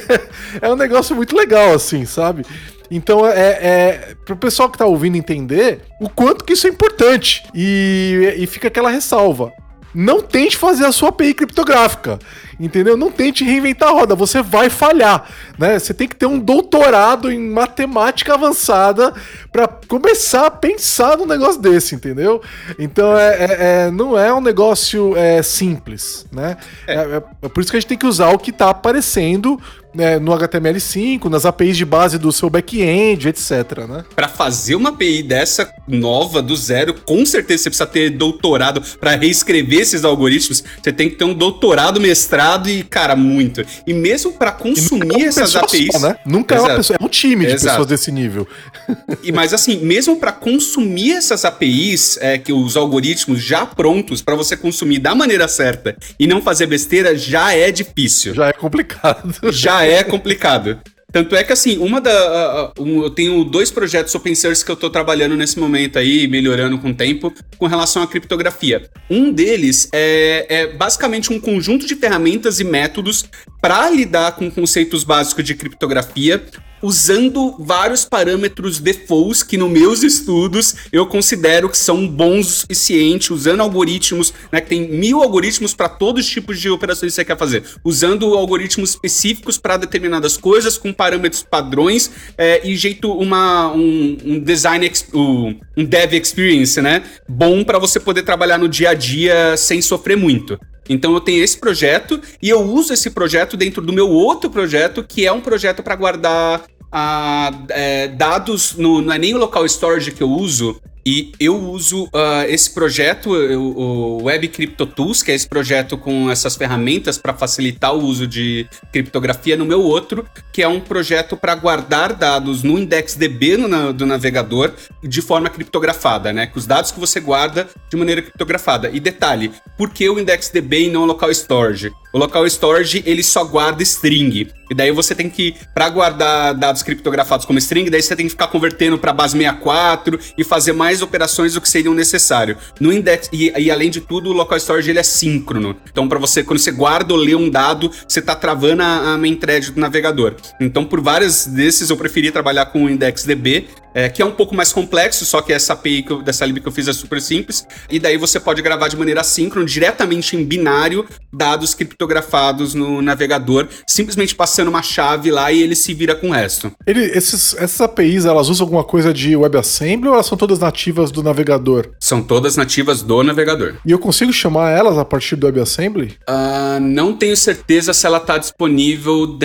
Speaker 1: é um negócio muito legal, assim, sabe? Então é, é para o pessoal que está ouvindo entender o quanto que isso é importante. E, e fica aquela ressalva. Não tente fazer a sua API criptográfica, entendeu? Não tente reinventar a roda, você vai falhar, né? Você tem que ter um doutorado em matemática avançada para começar a pensar num negócio desse, entendeu? Então é, é, é não é um negócio é, simples, né? É. É, é, por isso que a gente tem que usar o que está aparecendo né, no HTML5, nas APIs de base do seu back-end, etc. Né?
Speaker 2: Para fazer uma API dessa nova, do zero, com certeza você precisa ter doutorado para reescrever esses algoritmos. Você tem que ter um doutorado, mestrado e, cara, muito. E mesmo para consumir é essas APIs. Só,
Speaker 1: né? Nunca Exato. é uma pessoa, é um time de Exato. pessoas desse nível.
Speaker 2: E, mas assim, mesmo para consumir essas APIs, é, que os algoritmos já prontos para você consumir da maneira certa e não fazer besteira, já é difícil.
Speaker 1: Já é complicado.
Speaker 2: Já é complicado. Tanto é que, assim, uma da. Uh, eu tenho dois projetos open source que eu estou trabalhando nesse momento aí, melhorando com o tempo, com relação à criptografia. Um deles é, é basicamente um conjunto de ferramentas e métodos para lidar com conceitos básicos de criptografia, usando vários parâmetros defaults que nos meus estudos eu considero que são bons o suficiente, usando algoritmos, né, que tem mil algoritmos para todos os tipos de operações que você quer fazer, usando algoritmos específicos para determinadas coisas, com parâmetros padrões é, e jeito uma, um, um design, um dev experience, né, bom para você poder trabalhar no dia a dia sem sofrer muito. Então eu tenho esse projeto e eu uso esse projeto dentro do meu outro projeto, que é um projeto para guardar a, é, dados, no, não é nem o local storage que eu uso, e eu uso uh, esse projeto, o, Web Crypto Tools, que é esse projeto com essas ferramentas para facilitar o uso de criptografia, no meu outro, que é um projeto para guardar dados no IndexDB no, do navegador de forma criptografada, né? Com os dados que você guarda de maneira criptografada. E detalhe, por que o IndexDB e não o local storage? O local storage ele só guarda string. E daí você tem que, para guardar dados criptografados como string, daí você tem que ficar convertendo para base 64 e fazer mais operações do que seriam necessário. No index e, e além de tudo, o local storage ele é síncrono. Então para você quando você guarda ou lê um dado, você tá travando a, a main thread do navegador. Então por vários desses eu preferi trabalhar com o IndexDB é, que é um pouco mais complexo, só que essa API que eu, dessa lib que eu fiz é super simples. E daí você pode gravar de maneira assíncrona, diretamente em binário, dados criptografados no navegador, simplesmente passando uma chave lá e ele se vira com o resto.
Speaker 1: Ele, esses, essas APIs, elas usam alguma coisa de WebAssembly ou elas são todas nativas do navegador?
Speaker 2: São todas nativas do navegador.
Speaker 1: E eu consigo chamar elas a partir do WebAssembly?
Speaker 2: Uh, não tenho certeza se ela está disponível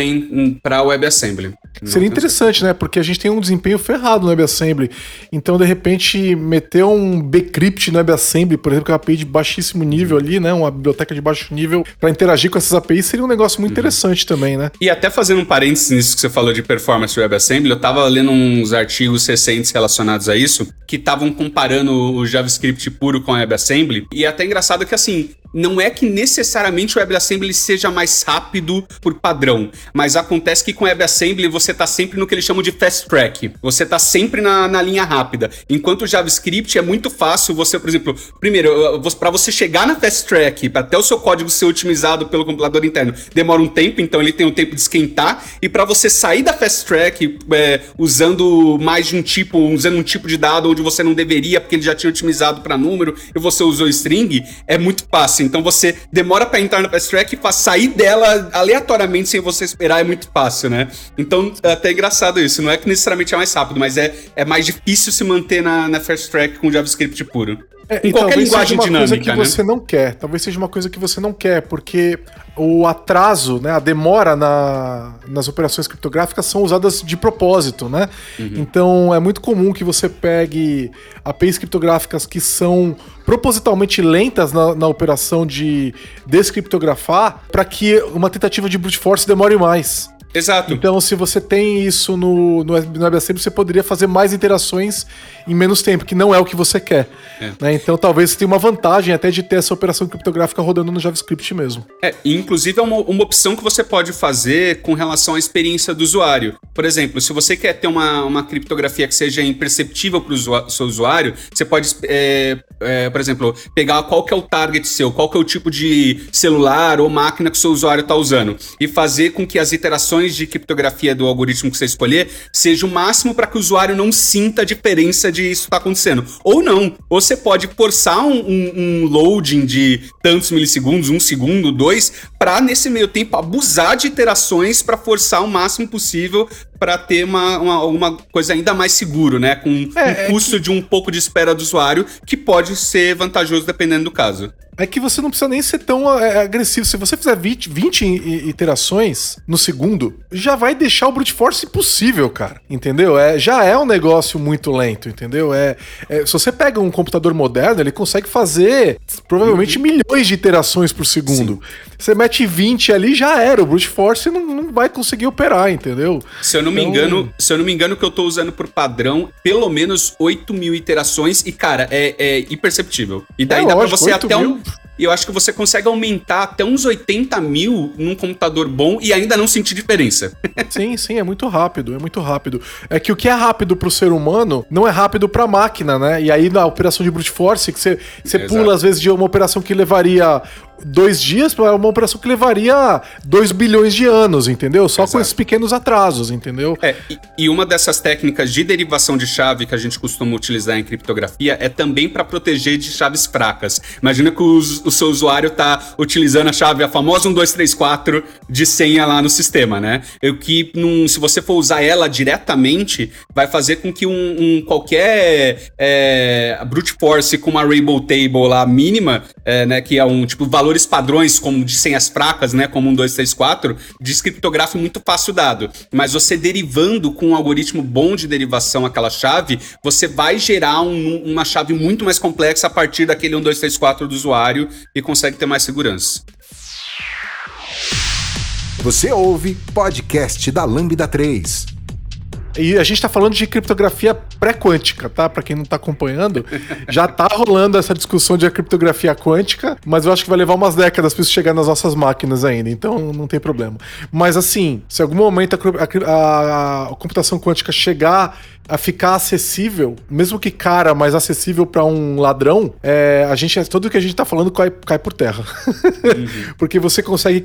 Speaker 2: para WebAssembly.
Speaker 1: Seria interessante, né? Porque a gente tem um desempenho ferrado no WebAssembly. Então, de repente, meter um bcrypt no WebAssembly, por exemplo, que é uma API de baixíssimo nível ali, né? Uma biblioteca de baixo nível, para interagir com essas APIs, seria um negócio muito uhum. interessante também, né?
Speaker 2: E até fazendo um parênteses nisso que você falou de performance do WebAssembly, eu tava lendo uns artigos recentes relacionados a isso, que estavam comparando o JavaScript puro com o WebAssembly. E é até engraçado que, assim, não é que necessariamente o WebAssembly seja mais rápido por padrão, mas acontece que com o WebAssembly você está sempre no que eles chamam de fast track. Você está sempre na, na linha rápida. Enquanto o JavaScript é muito fácil você, por exemplo, primeiro, para você chegar na fast track, para até o seu código ser otimizado pelo compilador interno, demora um tempo, então ele tem um tempo de esquentar. E para você sair da fast track é, usando mais de um tipo, usando um tipo de dado onde você não deveria, porque ele já tinha otimizado para número e você usou string, é muito fácil fácil. Então você demora para entrar na fast track e pra sair dela aleatoriamente sem você esperar é muito fácil, né? Então é até engraçado isso. Não é que necessariamente é mais rápido, mas é, é mais difícil se manter na, na fast track com JavaScript puro.
Speaker 1: É, em qualquer linguagem seja uma dinâmica, coisa que né? você não quer. Talvez seja uma coisa que você não quer, porque o atraso, né, a demora na, nas operações criptográficas são usadas de propósito, né? Uhum. Então é muito comum que você pegue APIs criptográficas que são propositalmente lentas na, na operação de descriptografar para que uma tentativa de brute force demore mais.
Speaker 2: Exato.
Speaker 1: Então, se você tem isso no, no, no WebAssembly, você poderia fazer mais interações em menos tempo, que não é o que você quer. É. Né? Então, talvez você tenha uma vantagem até de ter essa operação criptográfica rodando no JavaScript mesmo.
Speaker 2: É, inclusive é uma, uma opção que você pode fazer com relação à experiência do usuário. Por exemplo, se você quer ter uma, uma criptografia que seja imperceptível para o seu usuário, você pode, é, é, por exemplo, pegar qual que é o target seu, qual que é o tipo de celular ou máquina que o seu usuário está usando e fazer com que as iterações de criptografia do algoritmo que você escolher seja o máximo para que o usuário não sinta a diferença de isso estar tá acontecendo. Ou não. Você pode forçar um, um, um loading de tantos milissegundos, um segundo, dois, para nesse meio tempo abusar de iterações para forçar o máximo possível para ter uma, uma, uma, coisa ainda mais seguro, né? Com é, um custo é que... de um pouco de espera do usuário, que pode ser vantajoso dependendo do caso.
Speaker 1: É que você não precisa nem ser tão é, agressivo. Se você fizer 20, 20 iterações no segundo, já vai deixar o brute force impossível, cara. Entendeu? É, já é um negócio muito lento, entendeu? É, é se você pega um computador moderno, ele consegue fazer provavelmente uhum. milhões de iterações por segundo. Sim. Você mete 20 ali, já era. O brute force não, não vai conseguir operar, entendeu?
Speaker 2: Se eu não então... me engano, se eu não me engano, que eu tô usando por padrão, pelo menos 8 mil iterações, e, cara, é, é imperceptível. E daí é, dá lógico, pra você até mil. um e eu acho que você consegue aumentar até uns 80 mil num computador bom e ainda não sentir diferença.
Speaker 1: sim, sim, é muito rápido, é muito rápido. É que o que é rápido pro ser humano não é rápido pra máquina, né? E aí na operação de brute force, que você, você pula às vezes de uma operação que levaria dois dias para uma operação que levaria 2 bilhões de anos, entendeu? Só Exato. com esses pequenos atrasos, entendeu?
Speaker 2: É, e, e, uma dessas técnicas de derivação de chave que a gente costuma utilizar em criptografia é também para proteger de chaves fracas. Imagina que os, o seu usuário está utilizando a chave, a famosa 1234 de senha lá no sistema, né? O que, num, se você for usar ela diretamente, vai fazer com que um, um qualquer é, brute force com uma rainbow table lá mínima, é, né, que é um tipo valor valores padrões como de senhas fracas, né, como 1, 2, 3, 4, descriptografa muito fácil dado. Mas você derivando com um algoritmo bom de derivação aquela chave, você vai gerar um, uma chave muito mais complexa a partir daquele 1, 2, 3, 4 do usuário e consegue ter mais segurança.
Speaker 3: Você ouve podcast da Lambda 3.
Speaker 1: E a gente está falando de criptografia pré-quântica, tá? Para quem não está acompanhando, já tá rolando essa discussão de criptografia quântica, mas eu acho que vai levar umas décadas para isso chegar nas nossas máquinas ainda, então não tem problema. Mas assim, se em algum momento a, a, a computação quântica chegar a ficar acessível, mesmo que cara, mas acessível para um ladrão, é, a gente tudo que a gente tá falando cai, cai por terra. Uhum. Porque você consegue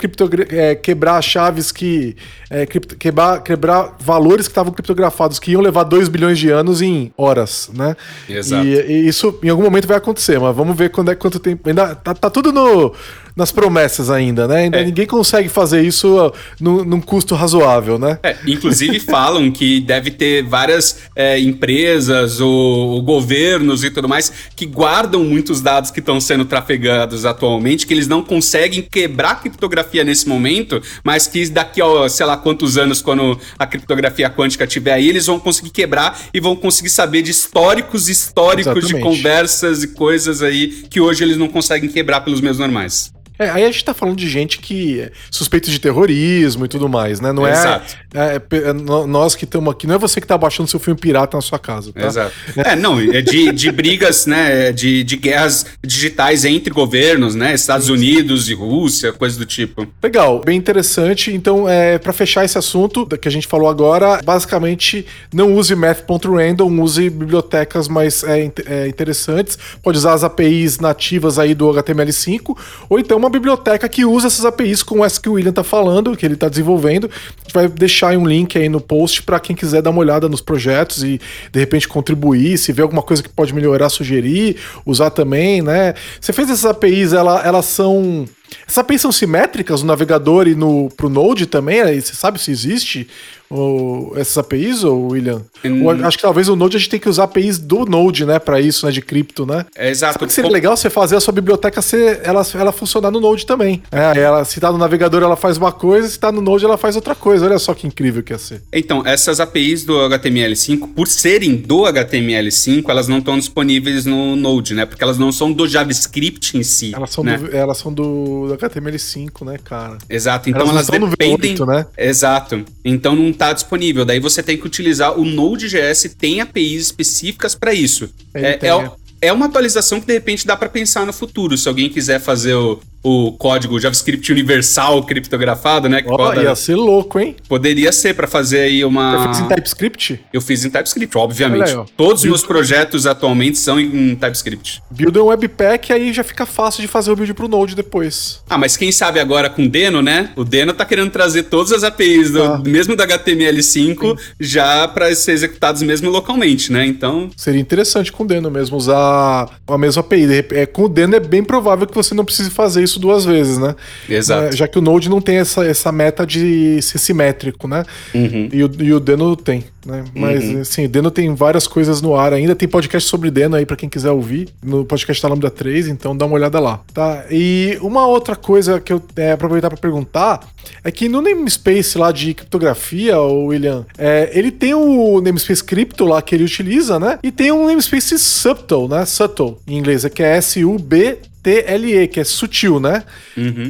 Speaker 1: é, quebrar chaves que é, quebrar, quebrar valores que estavam criptografados criptografados que iam levar 2 bilhões de anos em horas, né?
Speaker 2: Exato.
Speaker 1: E, e isso em algum momento vai acontecer, mas vamos ver quando é quanto tempo. Ainda tá, tá tudo no, nas promessas ainda, né? Ainda
Speaker 2: É.
Speaker 1: ninguém consegue fazer isso num, num custo razoável, né?
Speaker 2: É, inclusive falam que deve ter várias é, empresas ou, governos e tudo mais que guardam muitos dados que estão sendo trafegados atualmente, que eles não conseguem quebrar a criptografia nesse momento, mas que daqui a sei lá quantos anos, quando a criptografia quântica tiver aí, eles vão conseguir quebrar e vão conseguir saber de históricos históricos de
Speaker 1: Exatamente.
Speaker 2: conversas e coisas aí que hoje eles não conseguem quebrar pelos meios normais.
Speaker 1: É, aí a gente tá falando de gente que é suspeito de terrorismo e tudo mais, né? Não é,
Speaker 2: Exato.
Speaker 1: é, é, é nós que estamos aqui, não é você que tá baixando seu filme pirata na sua casa, tá?
Speaker 2: Exato. É, não, é de, de brigas, né? De, de guerras digitais entre governos, né? Estados Unidos e Rússia, coisa do tipo.
Speaker 1: Legal, bem interessante. Então, é, para fechar esse assunto que a gente falou agora, basicamente não use math.random, use bibliotecas mais é, é, interessantes. Pode usar as APIs nativas aí do HTML5, ou então uma biblioteca que usa essas APIs com essa que o William tá falando, que ele tá desenvolvendo. A gente vai deixar um link aí no post para quem quiser dar uma olhada nos projetos e de repente contribuir, se vê alguma coisa que pode melhorar, sugerir, usar também, né? Você fez essas APIs, ela, elas são essas APIs são simétricas no navegador e no pro Node também? Você sabe se existe ou, essas APIs, ou William?
Speaker 2: Hum.
Speaker 1: Ou acho que talvez o Node a gente tem que usar APIs do Node, né, para isso, né, de cripto, né?
Speaker 2: É exato.
Speaker 1: Sabe que seria legal você fazer a sua biblioteca ser, ela, ela funcionar no Node também. É, ela, se tá no navegador ela faz uma coisa, se tá no Node ela faz outra coisa. Olha só que incrível que ia ser.
Speaker 2: Então, essas APIs do HTML5, por serem do HTML5, elas não estão disponíveis no Node, né? Porque elas não são do JavaScript em si.
Speaker 1: Elas são,
Speaker 2: né?
Speaker 1: do, elas são do, do HTML5, né, cara?
Speaker 2: Exato, então
Speaker 1: Elas
Speaker 2: elas, dependem.
Speaker 1: V8, né?
Speaker 2: Exato. Então não está disponível. Daí você tem que utilizar o Node.js, tem APIs específicas para isso.
Speaker 1: Ele
Speaker 2: É,
Speaker 1: tem,
Speaker 2: é,
Speaker 1: é.
Speaker 2: é uma atualização que de repente dá para pensar no futuro. Se alguém quiser fazer o, o código JavaScript universal criptografado, né? Que pode-
Speaker 1: ia ser louco, hein?
Speaker 2: poderia ser para fazer aí uma.
Speaker 1: Você fez em TypeScript?
Speaker 2: Eu fiz em TypeScript, obviamente.
Speaker 1: Aí.
Speaker 2: Todos os meus projetos atualmente são em TypeScript.
Speaker 1: Build um webpack, aí já fica fácil de fazer o build pro Node depois.
Speaker 2: Ah, mas quem sabe agora com o Deno, né? O Deno tá querendo trazer todas as APIs, do,
Speaker 1: Ah.
Speaker 2: mesmo da HTML5, já para ser executados mesmo localmente, né? Então,
Speaker 1: Seria interessante com o Deno mesmo, usar a mesma API. É, com o Deno é bem provável que você não precise fazer isso duas vezes, né?
Speaker 2: Exato.
Speaker 1: É, já que o Node não tem essa, essa meta de ser simétrico, né?
Speaker 2: Uhum.
Speaker 1: E, o, e o Deno tem, né? Mas, assim, o Deno tem várias coisas no ar ainda. Tem podcast sobre Deno aí pra quem quiser ouvir, no podcast da Lambda 3, então dá uma olhada lá, tá? E uma outra coisa que eu é, aproveitar pra perguntar é que no namespace lá de criptografia, o William, é, ele tem o namespace cripto lá que ele utiliza, né? E tem um namespace subtle, né? Subtle, em inglês, que é S-U-B TLE, que é sutil, né?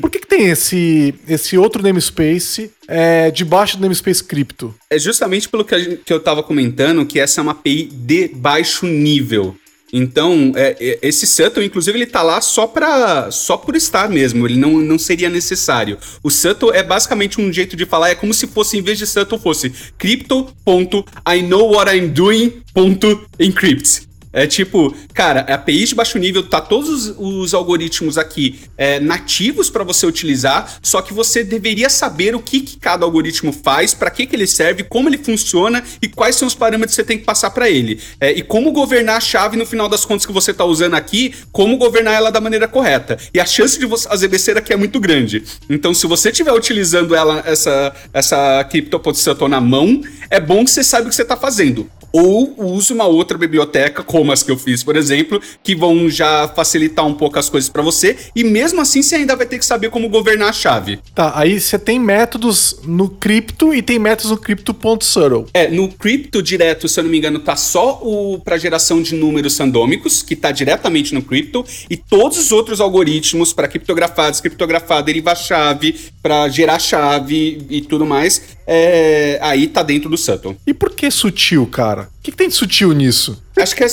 Speaker 1: Por que, que tem esse, esse outro namespace é, debaixo do namespace cripto?
Speaker 2: é justamente pelo que, gente- que eu tava comentando, que essa é uma API de baixo nível. Então, é, é, esse Subtle, inclusive, ele tá lá só para só por estar mesmo. Ele não, não seria necessário. O Subtle é basicamente um jeito de falar, é como se fosse, em vez de Subtle, fosse crypto.iknowwhatimdoing.encrypt. É tipo, cara, a API de baixo nível tá todos os, os algoritmos aqui é, nativos para você utilizar, só que você deveria saber o que, que cada algoritmo faz, para que, que ele serve, como ele funciona e quais são os parâmetros que você tem que passar para ele. É, e como governar a chave no final das contas que você tá usando aqui, como governar ela da maneira correta. E a chance de você fazer besteira aqui é muito grande. Então, se você estiver utilizando ela, essa, essa CryptoPodsuttle na mão, é bom que você saiba o que você tá fazendo ou use uma outra biblioteca, como as que eu fiz, por exemplo, que vão já facilitar um pouco as coisas para você, e mesmo assim você ainda vai ter que saber como governar a chave.
Speaker 1: Tá, aí você tem métodos no cripto e tem métodos no crypto.subtle.
Speaker 2: É, no cripto direto, se eu não me engano, tá só o para geração de números randômicos, que tá diretamente no cripto, e todos os outros algoritmos para criptografar, descriptografar, derivar chave, para gerar chave e tudo mais, é, aí tá dentro do Subtle.
Speaker 1: E por que sutil, cara? O que, que tem de sutil nisso?
Speaker 2: Acho que, é,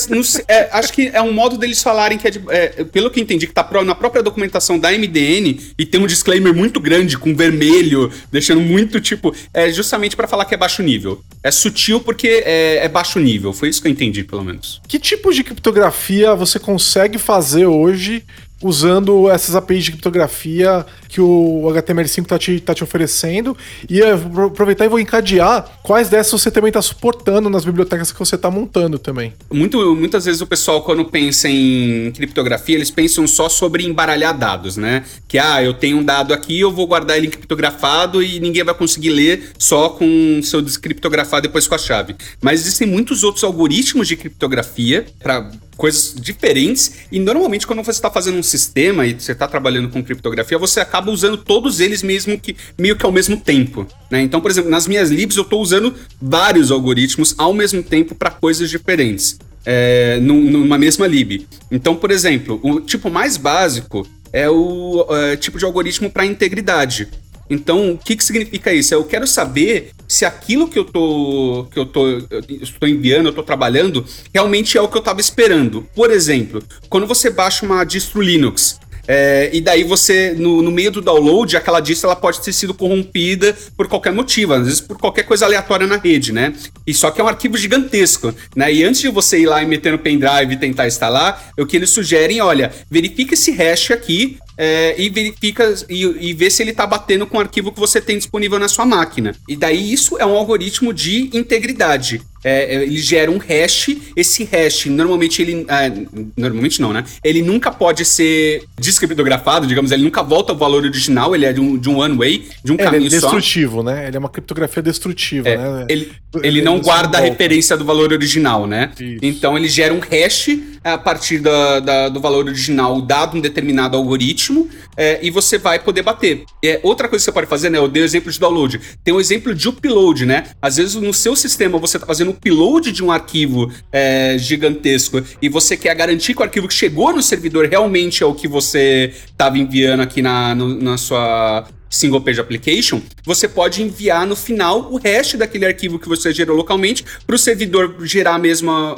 Speaker 2: é, acho que é um modo deles falarem que é, de- é, pelo que entendi, que tá na própria documentação da MDN e tem um disclaimer muito grande, com vermelho, deixando muito tipo. É justamente pra falar que é baixo nível. É sutil porque é, é baixo nível. Foi isso que eu entendi, pelo menos.
Speaker 1: Que tipo de criptografia você consegue fazer hoje usando essas APIs de criptografia que o HTML5 está te, tá te oferecendo. E aproveitar e vou encadear quais dessas você também está suportando nas bibliotecas que você está montando também.
Speaker 2: Muito, muitas vezes o pessoal, quando pensa em criptografia, eles pensam só sobre embaralhar dados, né? Que, ah, eu tenho um dado aqui, eu vou guardar ele criptografado e ninguém vai conseguir ler só com seu descriptografado depois com a chave. Mas existem muitos outros algoritmos de criptografia para coisas diferentes. E normalmente, quando você está fazendo um sistema e você está trabalhando com criptografia, você acaba usando todos eles mesmo que meio que ao mesmo tempo. Né? Então, por exemplo, nas minhas libs eu estou usando vários algoritmos ao mesmo tempo para coisas diferentes. É, numa mesma lib. Então, por exemplo, o tipo mais básico é o é, tipo de algoritmo para integridade. Então, o que, que significa isso? Eu quero saber se aquilo que eu tô que eu tô eu estou enviando, eu estou trabalhando, realmente é o que eu estava esperando. Por exemplo, quando você baixa uma distro Linux, é, e daí você, no, no, meio do download, aquela distro ela pode ter sido corrompida por qualquer motivo, às vezes por qualquer coisa aleatória na rede, né? E só que é um arquivo gigantesco, né? E antes de você ir lá e meter no pendrive e tentar instalar, o que eles sugerem, olha, verifica esse hash aqui é, e verifica e, e vê se ele está batendo com o arquivo que você tem disponível na sua máquina. E daí isso é um algoritmo de integridade. É, é ele gera um hash. Esse hash, normalmente ele. É, normalmente não, né? Ele nunca pode ser descriptografado, digamos, ele nunca volta ao valor original, ele é de um, de um one-way, de um é, caminho
Speaker 1: ele é destrutivo, só. né? Ele é uma criptografia destrutiva,
Speaker 2: é,
Speaker 1: né?
Speaker 2: Ele, ele, ele não guarda a referência do valor original, né? Isso. Então ele gera um hash a partir da, da, do valor original dado um determinado algoritmo é, e você vai poder bater. É, outra coisa que você pode fazer, né? Eu dei o exemplo de download. Tem o um exemplo de upload, né? Às vezes no seu sistema você está fazendo upload de um arquivo é, gigantesco e você quer garantir que o arquivo que chegou no servidor realmente é o que você estava enviando aqui na, no, na sua single page application, você pode enviar no final o hash daquele arquivo que você gerou localmente para o servidor gerar a mesma,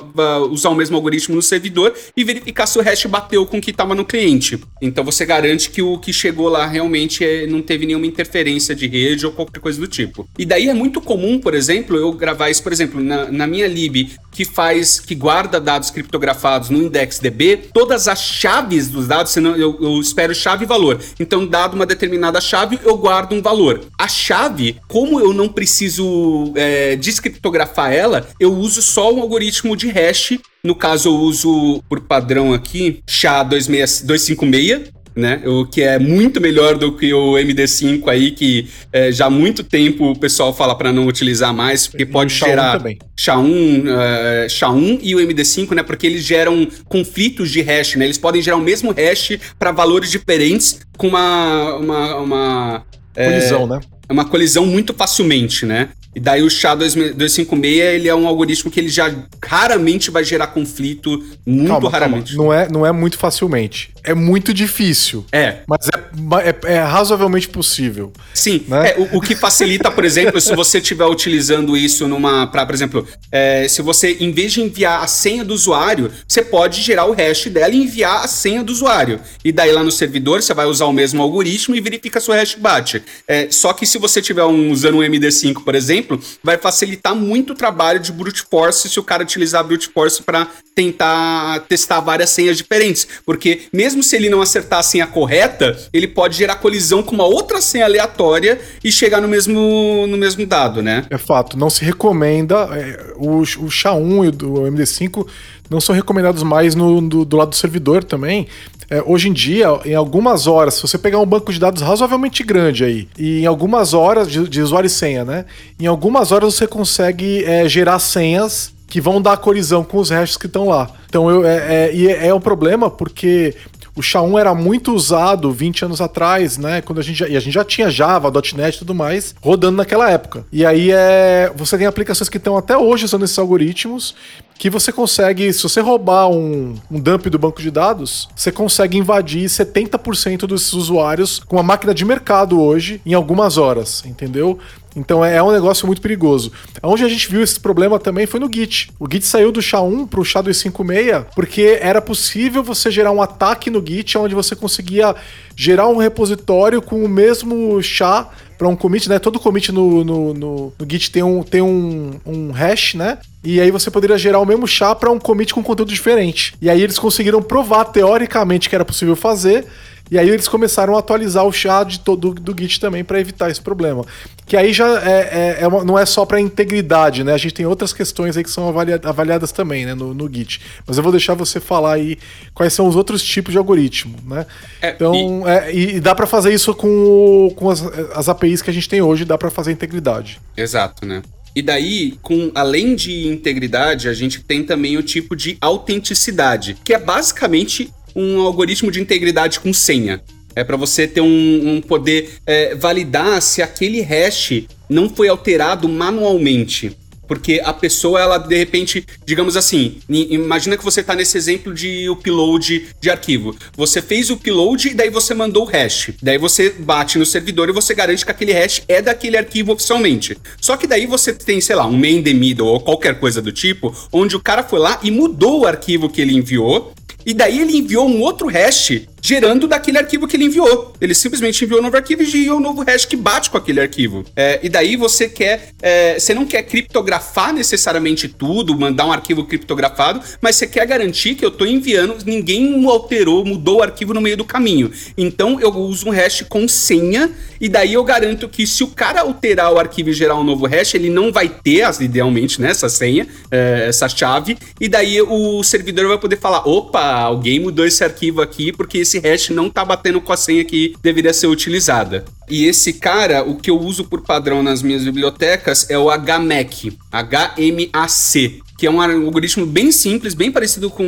Speaker 2: usar o mesmo algoritmo no servidor e verificar se o hash bateu com o que estava no cliente. Então você garante que o que chegou lá realmente é, não teve nenhuma interferência de rede ou qualquer coisa do tipo. E daí é muito comum, por exemplo, eu gravar isso, por exemplo, na, na minha lib que faz, que guarda dados criptografados no IndexDB, todas as chaves dos dados, senão eu, eu espero chave e valor. Então, dado uma determinada chave, eu guardo um valor. A chave, como eu não preciso é, descriptografar ela, eu uso só um algoritmo de hash. No caso, eu uso por padrão aqui, SHA-256, né? O que é muito melhor do que o MD5 aí, que é, já há muito tempo o pessoal fala para não utilizar mais, porque pode gerar SHA-1, uh, SHA-1 e o MD5, né? Porque eles geram conflitos de hash, né? Eles podem gerar o mesmo hash para valores diferentes com uma uma, uma
Speaker 1: é, colisão, né?
Speaker 2: Uma colisão muito facilmente, né? E daí o SHA-256, ele é um algoritmo que ele já raramente vai gerar conflito, muito calma, raramente.
Speaker 1: Calma. Não, é, não é muito facilmente. É muito difícil.
Speaker 2: É.
Speaker 1: Mas é, é, é razoavelmente possível.
Speaker 2: Sim. Né? É, o, o, que facilita, por exemplo, se você estiver utilizando isso numa. Pra, por exemplo, é, se você, em vez de enviar a senha do usuário, você pode gerar o hash dela e enviar a senha do usuário. E daí lá no servidor, você vai usar o mesmo algoritmo e verifica se o hash bate. É, só que se você estiver um, usando um MD5, por exemplo, exemplo, vai facilitar muito o trabalho de brute force se o cara utilizar brute force para tentar testar várias senhas diferentes, porque mesmo se ele não acertar a senha correta, ele pode gerar colisão com uma outra senha aleatória e chegar no mesmo no mesmo dado, né?
Speaker 1: É fato, não se recomenda é, o, o SHA-1 e o MD5 não são recomendados mais no, do, do lado do servidor também, é, hoje em dia, em algumas horas, se você pegar um banco de dados razoavelmente grande aí, e em algumas horas de, de usuário e senha, né? Em algumas horas você consegue é, gerar senhas que vão dar colisão com os hashes que estão lá. Então, eu, é, é, é, é um problema porque o SHA-1 era muito usado 20 anos atrás, né? Quando a gente já, e a gente já tinha Java, .NET e tudo mais rodando naquela época. E aí é, você tem aplicações que estão até hoje usando esses algoritmos que você consegue, se você roubar um, um dump do banco de dados, você consegue invadir 70% dos usuários com uma máquina de mercado hoje em algumas horas, entendeu? Então é, é um negócio muito perigoso. Onde a gente viu esse problema também foi no Git. O Git saiu do SHA-1 para o SHA-256 porque era possível você gerar um ataque no Git onde você conseguia gerar um repositório com o mesmo chá para um commit, né? Todo commit no, no, no, no, Git tem, um, tem um, um hash, né? E aí você poderia gerar o mesmo chá para um commit com conteúdo diferente. E aí eles conseguiram provar teoricamente que era possível fazer. E aí eles começaram a atualizar o chá de todo, do Git também para evitar esse problema. Que aí já é, é, é uma, não é só para integridade, né? A gente tem outras questões aí que são avaliadas, avaliadas também, né, no, no, Git. Mas eu vou deixar você falar aí quais são os outros tipos de algoritmo, né? É, então, e... É, e, dá para fazer isso com, com as, as APIs que a gente tem hoje, dá para fazer integridade.
Speaker 2: Exato, né? E daí, com além de integridade, a gente tem também o tipo de autenticidade, que é basicamente um algoritmo de integridade com senha. É para você ter um, um poder é, validar se aquele hash não foi alterado manualmente. Porque a pessoa, ela de repente, digamos assim, imagina que você está nesse exemplo de upload de arquivo. Você fez o upload e daí você mandou o hash. Daí você bate no servidor e você garante que aquele hash é daquele arquivo oficialmente. Só que daí você tem, sei lá, um main the middle ou qualquer coisa do tipo, onde o cara foi lá e mudou o arquivo que ele enviou e daí ele enviou um outro hash gerando daquele arquivo que ele enviou. Ele simplesmente enviou um novo arquivo e enviou um novo hash que bate com aquele arquivo. É, e daí você quer. É, você não quer criptografar necessariamente tudo, mandar um arquivo criptografado, mas você quer garantir que eu estou enviando, ninguém alterou, mudou o arquivo no meio do caminho. Então eu uso um hash com senha, e daí eu garanto que se o cara alterar o arquivo e gerar um novo hash, ele não vai ter, idealmente, né, essa senha, é, essa chave, e daí o servidor vai poder falar: opa, alguém mudou esse arquivo aqui porque esse hash não tá batendo com a senha que deveria ser utilizada. E esse cara, o que eu uso por padrão nas minhas bibliotecas é o HMAC, H-M-A-C, que é um algoritmo bem simples, bem parecido com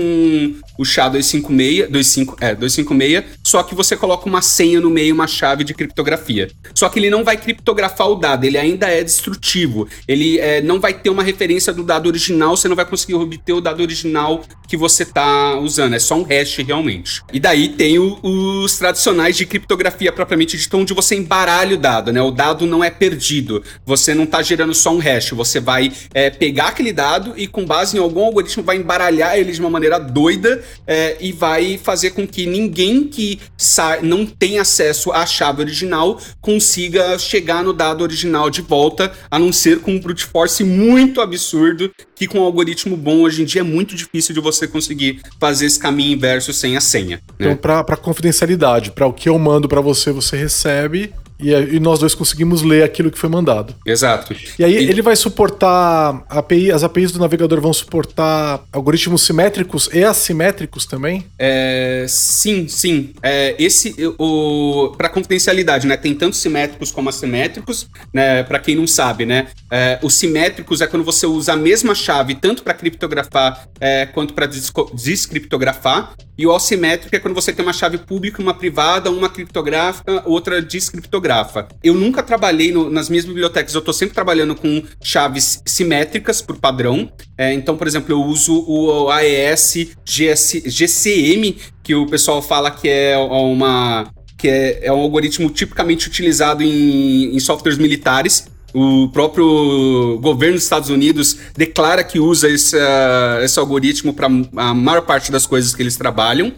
Speaker 2: o SHA-256, 25, é, 256, só que você coloca uma senha no meio, uma chave de criptografia. Só que ele não vai criptografar o dado, ele ainda é destrutivo. Ele é, não vai ter uma referência do dado original, você não vai conseguir obter o dado original que você está usando, é só um hash realmente. E daí tem o, os tradicionais de criptografia propriamente dito, onde você embaralha o dado, né? O dado não é perdido, você não está gerando só um hash, você vai é, pegar aquele dado e com base em algum algoritmo vai embaralhar ele de uma maneira doida é, e vai fazer com que ninguém que não tem acesso à chave original consiga chegar no dado original de volta, a não ser com um brute force muito absurdo, que com um algoritmo bom hoje em dia é muito difícil de você conseguir fazer esse caminho inverso sem a senha.
Speaker 1: Né? Então, para confidencialidade, para o que eu mando para você, você recebe e, e, nós dois conseguimos ler aquilo que foi mandado.
Speaker 2: Exato.
Speaker 1: E aí e... ele vai suportar API, as APIs do navegador vão suportar algoritmos simétricos e assimétricos também?
Speaker 2: É, sim, sim. É, esse o para confidencialidade, né? Tem tanto simétricos como assimétricos, né? Para quem não sabe, né? É, os simétricos é quando você usa a mesma chave tanto para criptografar é, quanto para descriptografar. E o assimétrico é quando você tem uma chave pública, uma privada, uma criptográfica, outra descriptografa. Eu nunca trabalhei no, nas minhas bibliotecas, eu estou sempre trabalhando com chaves simétricas por padrão. É, então, por exemplo, eu uso o AES GS, GCM, que o pessoal fala que é uma que é, é um algoritmo tipicamente utilizado em, em softwares militares, o próprio governo dos Estados Unidos declara que usa esse, uh, esse algoritmo para a maior parte das coisas que eles trabalham.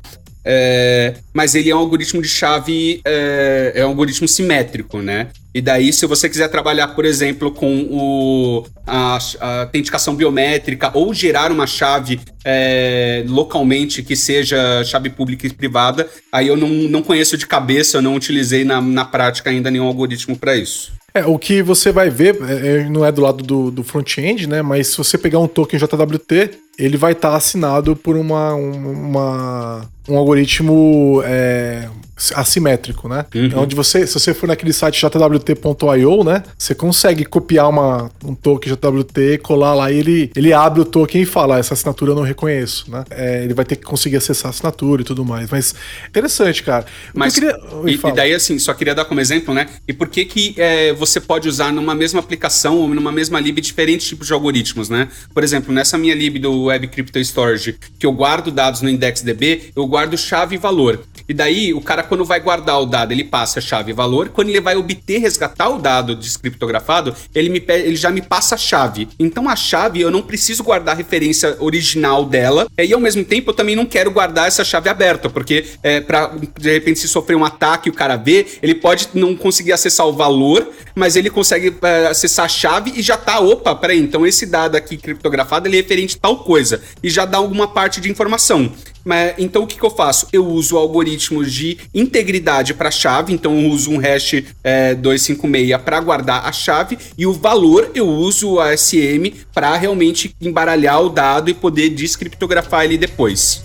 Speaker 2: É, mas ele é um algoritmo de chave, é, é, um algoritmo simétrico, né? E daí, se você quiser trabalhar, por exemplo, com o, a, a autenticação biométrica ou gerar uma chave é, localmente que seja chave pública e privada, aí eu não, não conheço de cabeça, eu não utilizei na, na prática ainda nenhum algoritmo para isso.
Speaker 1: É, o que você vai ver é, é, não é do lado do, do front-end, né? Mas se você pegar um token JWT, ele vai estar tá assinado por uma, uma, um algoritmo é, assimétrico, né? Uhum. Onde você, se você for naquele site jwt.io, né? Você consegue copiar uma, um token JWT, colar lá e ele, ele abre o token e fala: essa assinatura eu não reconheço, né? É, ele vai ter que conseguir acessar a assinatura e tudo mais. Mas interessante, cara.
Speaker 2: Mas queria... e, e, daí, assim, só queria dar como exemplo, né? E por que que é, você pode usar numa mesma aplicação ou numa mesma lib diferentes tipos de algoritmos, né? Por exemplo, nessa minha lib do Web Crypto Storage, que eu guardo dados no IndexDB, eu guardo chave e valor. E daí, o cara, quando vai guardar o dado, ele passa a chave e valor. Quando ele vai obter, resgatar o dado descriptografado, ele, me, ele já me passa a chave. Então, a chave, eu não preciso guardar a referência original dela. E, ao mesmo tempo, eu também não quero guardar essa chave aberta, porque é, pra, de repente, se sofrer um ataque e o cara vê, ele pode não conseguir acessar o valor, mas ele consegue é, acessar a chave e já tá, opa, peraí, então esse dado aqui criptografado, ele é referente a tal coisa. E já dá alguma parte de informação. Mas, então o que, que eu faço? Eu uso algoritmos de integridade para a chave, então eu uso um hash é, 256 para guardar a chave e o valor eu uso a SM para realmente embaralhar o dado e poder descriptografar ele depois.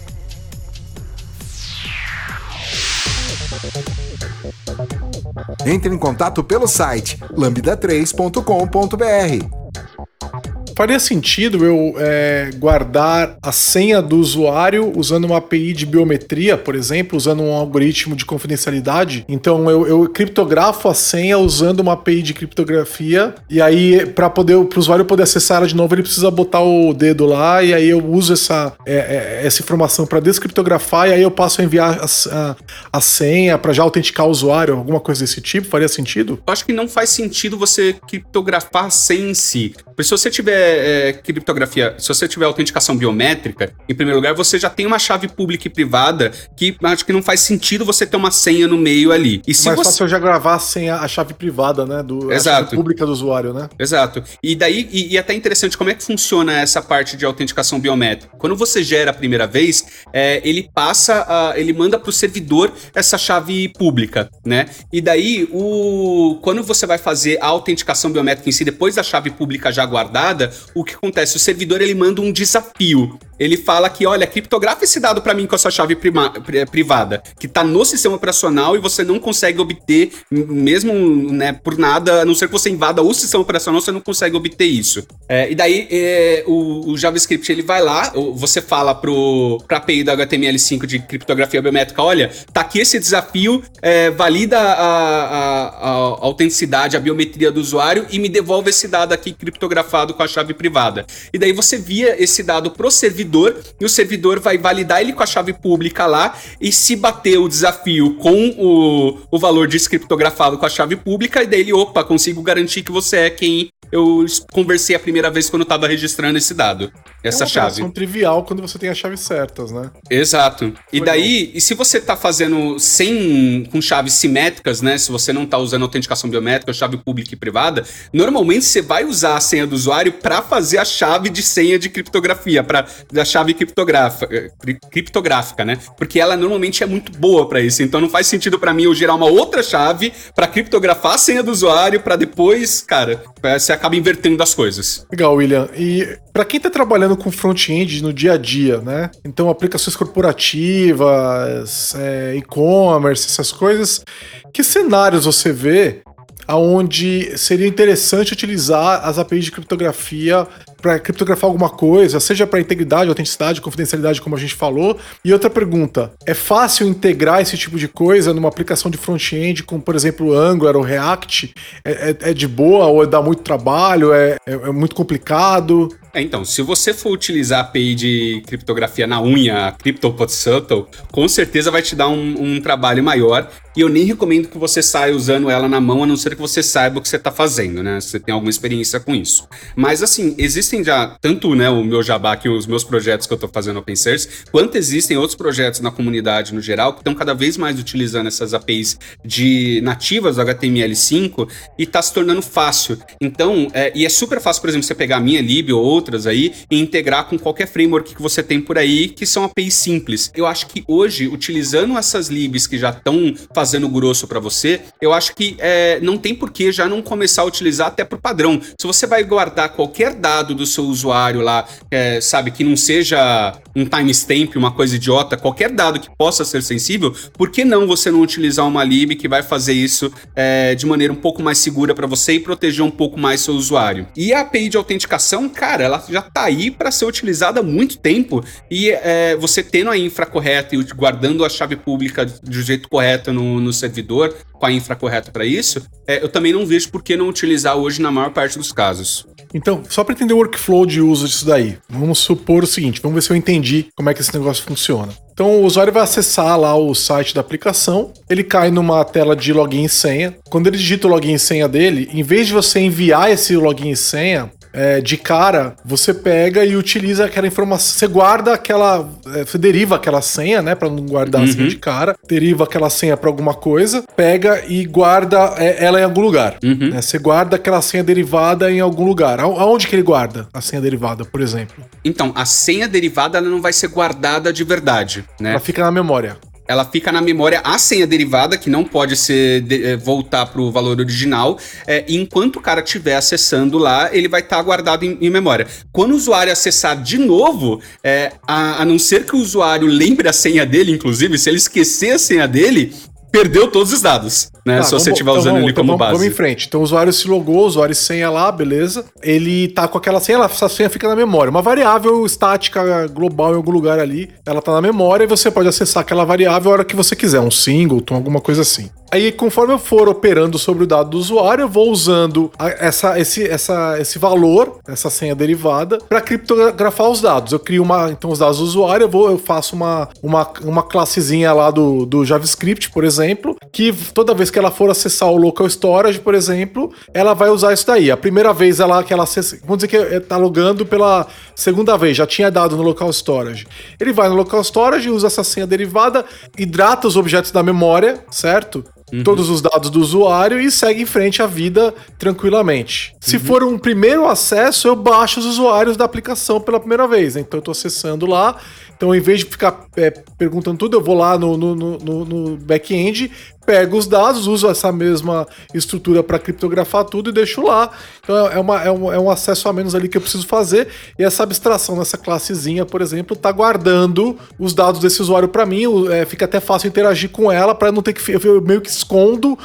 Speaker 3: Entre em contato pelo site lambda3.com.br.
Speaker 1: Faria sentido eu é, guardar a senha do usuário usando uma API de biometria, por exemplo, usando um algoritmo de confidencialidade. Então eu, eu criptografo a senha usando uma API de criptografia e aí para poder o usuário poder acessar ela de novo ele precisa botar o dedo lá e aí eu uso essa, é, é, essa informação para descriptografar e aí eu passo a enviar a, a, a senha para já autenticar o usuário, alguma coisa desse tipo. Faria sentido?
Speaker 2: Eu acho que não faz sentido você criptografar a senha em si. Porque se você tiver é, criptografia, se você tiver autenticação biométrica, em primeiro lugar, você já tem uma chave pública e privada que acho que não faz sentido você ter uma senha no meio ali.
Speaker 1: E se Mas você... fácil eu já gravar a senha, a chave privada, né? Do,
Speaker 2: Exato. A
Speaker 1: chave pública do usuário, né?
Speaker 2: Exato. E daí, e, e até interessante, como é que funciona essa parte de autenticação biométrica? Quando você gera a primeira vez, é, ele passa, a, ele manda para o servidor essa chave pública, né? E daí, o, quando você vai fazer a autenticação biométrica em si, depois da chave pública já guardada, o que acontece? O servidor ele manda um desafio. Ele fala que, olha, criptografa esse dado para mim com a sua chave privada, que tá no sistema operacional e você não consegue obter, mesmo né, por nada, a não ser que você invada o sistema operacional, você não consegue obter isso. É, e daí é, o, o, JavaScript ele vai lá, você fala pro, pra API da HTML5 de criptografia biométrica, olha, tá aqui esse desafio, é, valida a, a, a, autenticidade, a biometria do usuário e me devolve esse dado aqui criptografado com a chave privada. E daí você via esse dado pro servidor e o servidor vai validar ele com a chave pública lá e se bater o desafio com o, o valor descriptografado com a chave pública, e daí ele, opa, consigo garantir que você é quem eu conversei a primeira vez quando eu tava registrando esse dado, essa é uma chave. É
Speaker 1: trivial quando você tem as chaves certas, né?
Speaker 2: Exato. E daí, e se você tá fazendo sem com chaves simétricas, né? Se você não tá usando autenticação biométrica, chave pública e privada, normalmente você vai usar a senha do usuário para fazer a chave de senha de criptografia, para da chave criptográfica, criptográfica, né? Porque ela normalmente é muito boa para isso. Então não faz sentido para mim eu gerar uma outra chave para criptografar a senha do usuário para depois, cara, você acaba invertendo as coisas.
Speaker 1: Legal, William. E para quem está trabalhando com front-end no dia a dia, né? Então, aplicações corporativas, é, e-commerce, essas coisas, que cenários você vê aonde seria interessante utilizar as APIs de criptografia para criptografar alguma coisa, seja para integridade, autenticidade, confidencialidade, como a gente falou. E outra pergunta: é fácil integrar esse tipo de coisa numa aplicação de front-end, como por exemplo o Angular ou React? É, é, é, de boa ou dá muito trabalho? É, é, é muito complicado?
Speaker 2: É, então, se você for utilizar a API de criptografia na unha, a CryptoPodSuttle, com certeza vai te dar um, um, trabalho maior. E eu nem recomendo que você saia usando ela na mão, a não ser que você saiba o que você está fazendo, né? Você tem alguma experiência com isso. Mas, assim, existem já, tanto né, o meu jabá que os meus projetos que eu estou fazendo open source, quanto existem outros projetos na comunidade no geral que estão cada vez mais utilizando essas APIs de nativas do HTML5 e está se tornando fácil. Então, é, e é super fácil, por exemplo, você pegar a minha lib ou outras aí e integrar com qualquer framework que você tem por aí, que são APIs simples. Eu acho que hoje, utilizando essas libs que já estão fazendo grosso para você, eu acho que é, não tem por que já não começar a utilizar até por padrão. Se você vai guardar qualquer dado do seu usuário lá, é, sabe, que não seja um timestamp, uma coisa idiota, qualquer dado que possa ser sensível, por que não você não utilizar uma lib que vai fazer isso é, de maneira um pouco mais segura para você e proteger um pouco mais seu usuário? E a API de autenticação, cara, ela já tá aí para ser utilizada há muito tempo e é, você tendo a infra correta e guardando a chave pública do jeito correto no, no servidor, com a infra correta para isso, é, eu também não vejo por que não utilizar hoje na maior parte dos casos.
Speaker 1: Então, só para entender o workflow de uso disso daí, vamos supor o seguinte, vamos ver se eu entendi como é que esse negócio funciona. Então o usuário vai acessar lá o site da aplicação, ele cai numa tela de login e senha. Quando ele digita o login e senha dele, em vez de você enviar esse login e senha, é, de cara, você pega e utiliza aquela informação. Você guarda aquela. É, você deriva aquela senha, né? Pra não guardar uhum. a senha de cara. Deriva aquela senha pra alguma coisa. Pega e guarda é, ela em algum lugar. Uhum. Né, você guarda aquela senha derivada em algum lugar. Aonde que ele guarda a senha derivada, por exemplo?
Speaker 2: Então, a senha derivada ela não vai ser guardada de verdade, né?
Speaker 1: Ela fica na memória
Speaker 2: ela fica na memória a senha derivada, que não pode ser de, é, voltar para o valor original. É, e enquanto o cara estiver acessando lá, ele vai estar tá guardado em, em, memória. Quando o usuário acessar de novo, é, a, a não ser que o usuário lembre a senha dele, inclusive, se ele esquecer a senha dele, perdeu todos os dados, né? Tá, se você estiver então usando vamos, ele como
Speaker 1: então
Speaker 2: base.
Speaker 1: Vamos em frente. Então o usuário se logou, o usuário senha lá, beleza. Ele tá com aquela senha, essa senha fica na memória. Uma variável estática global em algum lugar ali, ela tá na memória e você pode acessar aquela variável a hora que você quiser, um singleton, alguma coisa assim. Aí, conforme eu for operando sobre o dado do usuário, eu vou usando essa, esse, essa, esse valor, essa senha derivada, para criptografar os dados. Eu crio uma, então, os dados do usuário, eu, vou, eu faço uma, uma, uma classezinha lá do, do JavaScript, por exemplo, que toda vez que ela for acessar o local storage, por exemplo, ela vai usar isso daí. A primeira vez ela, que ela acessa, vamos dizer que está logando pela segunda vez, já tinha dado no local storage. Ele vai no local storage, usa essa senha derivada, hidrata os objetos da memória, certo? Uhum. todos os dados do usuário e segue em frente a vida tranquilamente. Se uhum. for um primeiro acesso, eu baixo os usuários da aplicação pela primeira vez. Então eu estou acessando lá. Então, em vez de ficar é, perguntando tudo, eu vou lá no, no, no, no back-end, pego os dados, uso essa mesma estrutura para criptografar tudo e deixo lá. Então é, uma, é, um, é um acesso a menos ali que eu preciso fazer. E essa abstração nessa classezinha, por exemplo, está guardando os dados desse usuário para mim. É, fica até fácil interagir com ela para não ter que. Eu meio que escondo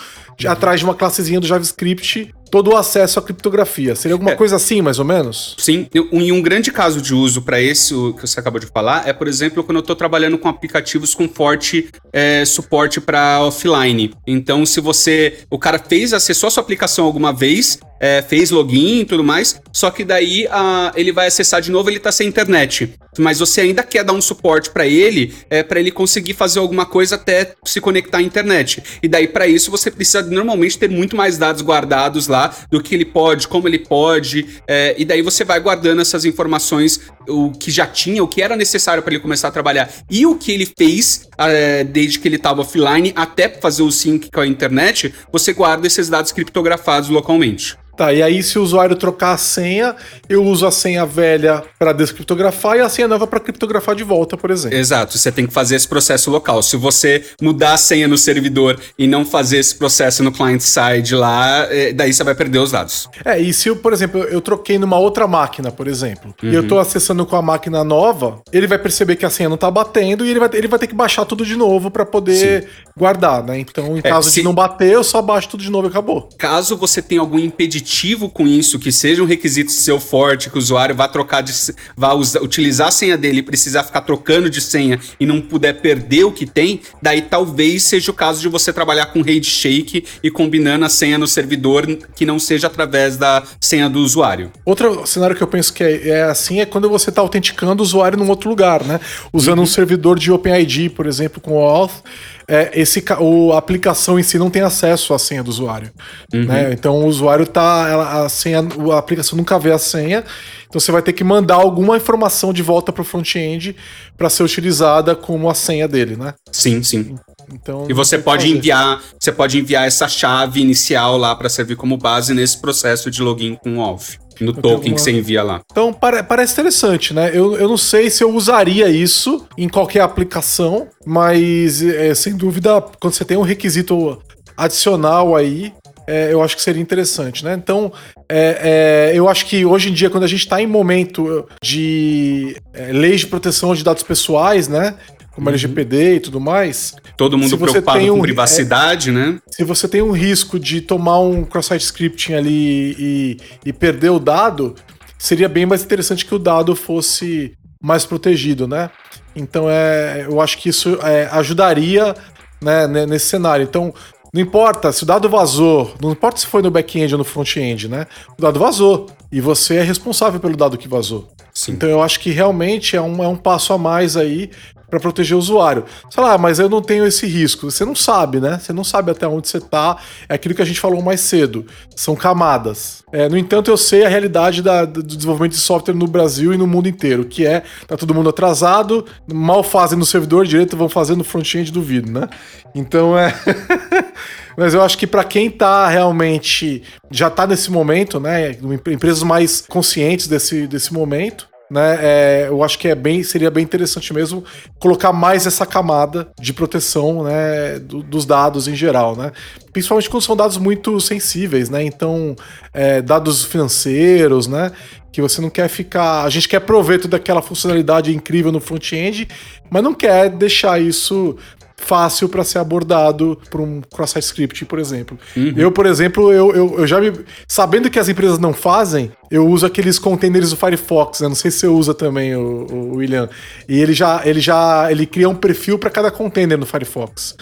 Speaker 1: atrás de uma classezinha do JavaScript todo o acesso à criptografia. Seria alguma é. coisa assim, mais ou menos?
Speaker 2: Sim. E um grande caso de uso para esse que você acabou de falar é, por exemplo, quando eu estou trabalhando com aplicativos com forte é, suporte para offline. Então, se você. O cara fez, acessou a sua aplicação alguma vez, é, fez login e tudo mais, só que daí a, ele vai acessar de novo, ele está sem internet. Mas você ainda quer dar um suporte para ele, é, para ele conseguir fazer alguma coisa até se conectar à internet. E daí, para isso, você precisa normalmente ter muito mais dados guardados lá do que ele pode, como ele pode. É, e daí você vai guardando essas informações, o que já tinha, o que era necessário para ele começar a trabalhar e o que ele fez é, desde que ele estava offline até fazer o sync com a internet, você guarda esses dados criptografados localmente.
Speaker 1: Tá, e aí se o usuário trocar a senha, eu uso a senha velha para descriptografar e a senha nova para criptografar de volta, por exemplo.
Speaker 2: Exato, você tem que fazer esse processo local. Se você mudar a senha no servidor e não fazer esse processo no client side lá, é, daí você vai perder os dados.
Speaker 1: É, e se, por exemplo, eu troquei numa outra máquina, por exemplo, uhum. e eu estou uhum. acessando com a máquina nova, ele vai perceber que a senha não está batendo e ele vai, ele vai ter que baixar tudo de novo para poder Sim. guardar, né? Então, em é, caso se... de não bater, eu só baixo tudo de novo e acabou.
Speaker 2: Caso você tenha algum impeditivo impeditivo com isso, que seja um requisito seu forte, que o usuário vá trocar de vá usar, utilizar a senha dele e precisar ficar trocando de senha e não puder perder o que tem, daí talvez seja o caso de você trabalhar com shake e combinando a senha no servidor que não seja através da senha do usuário.
Speaker 1: Outro cenário que eu penso que é, é assim é quando você está autenticando o usuário num outro lugar, né? Usando uhum. um servidor de OpenID, por exemplo, com o auth é, esse, o, a aplicação em si não tem acesso à senha do usuário. Uhum. Né? Então o usuário tá. Ela, a, senha, a aplicação nunca vê a senha. Então você vai ter que mandar alguma informação de volta para o front-end para ser utilizada como a senha dele, né?
Speaker 2: Sim, sim. Então, e você pode fazer. enviar, você pode enviar essa chave inicial lá para servir como base nesse processo de login com o Auth no token alguma... que você envia lá.
Speaker 1: Então pare parece interessante, né? Eu, eu não sei se eu usaria isso em qualquer aplicação, mas é, sem dúvida, quando você tem um requisito adicional aí, é, eu acho que seria interessante, né? Então, é, é, eu acho que hoje em dia, quando a gente está em momento de é, leis de proteção de dados pessoais, né? Como uhum. LGPD e tudo mais.
Speaker 2: Todo mundo preocupado um, com privacidade, é, né?
Speaker 1: Se você tem um risco de tomar um cross-site scripting ali e, e perder o dado, seria bem mais interessante que o dado fosse mais protegido, né? Então é, eu acho que isso é, ajudaria né, nesse cenário. Então, Não importa se o dado vazou, não importa se foi no back-end ou no front-end, né? O dado vazou. E você é responsável pelo dado que vazou. Sim. Então eu acho que realmente é um, é um passo a mais aí para proteger o usuário. Sei lá, mas eu não tenho esse risco. Você não sabe, né? Você não sabe até onde você tá. É aquilo que a gente falou mais cedo. São camadas. É, no entanto, eu sei a realidade da, do desenvolvimento de software no Brasil e no mundo inteiro, que é tá todo mundo atrasado, mal fazem no servidor direito, vão fazer no front-end do vídeo, né? Então é. Mas eu acho que para quem tá realmente já tá nesse momento, né, empresas mais conscientes desse, desse momento, né? É, eu acho que é bem, seria bem interessante mesmo colocar mais essa camada de proteção, né, do, dos dados em geral, né? Principalmente quando são dados muito sensíveis, né? Então, é, dados financeiros, né? Que você não quer ficar. A gente quer proveito daquela funcionalidade incrível no front-end, mas não quer deixar isso fácil para ser abordado por um cross-site script, por exemplo. Uhum. Eu, por exemplo, eu, eu, eu, já me. Sabendo que as empresas não fazem, eu uso aqueles containers do Firefox, né? Não sei se você usa também, o, o William. E ele já, ele já ele cria um perfil para cada container no Firefox.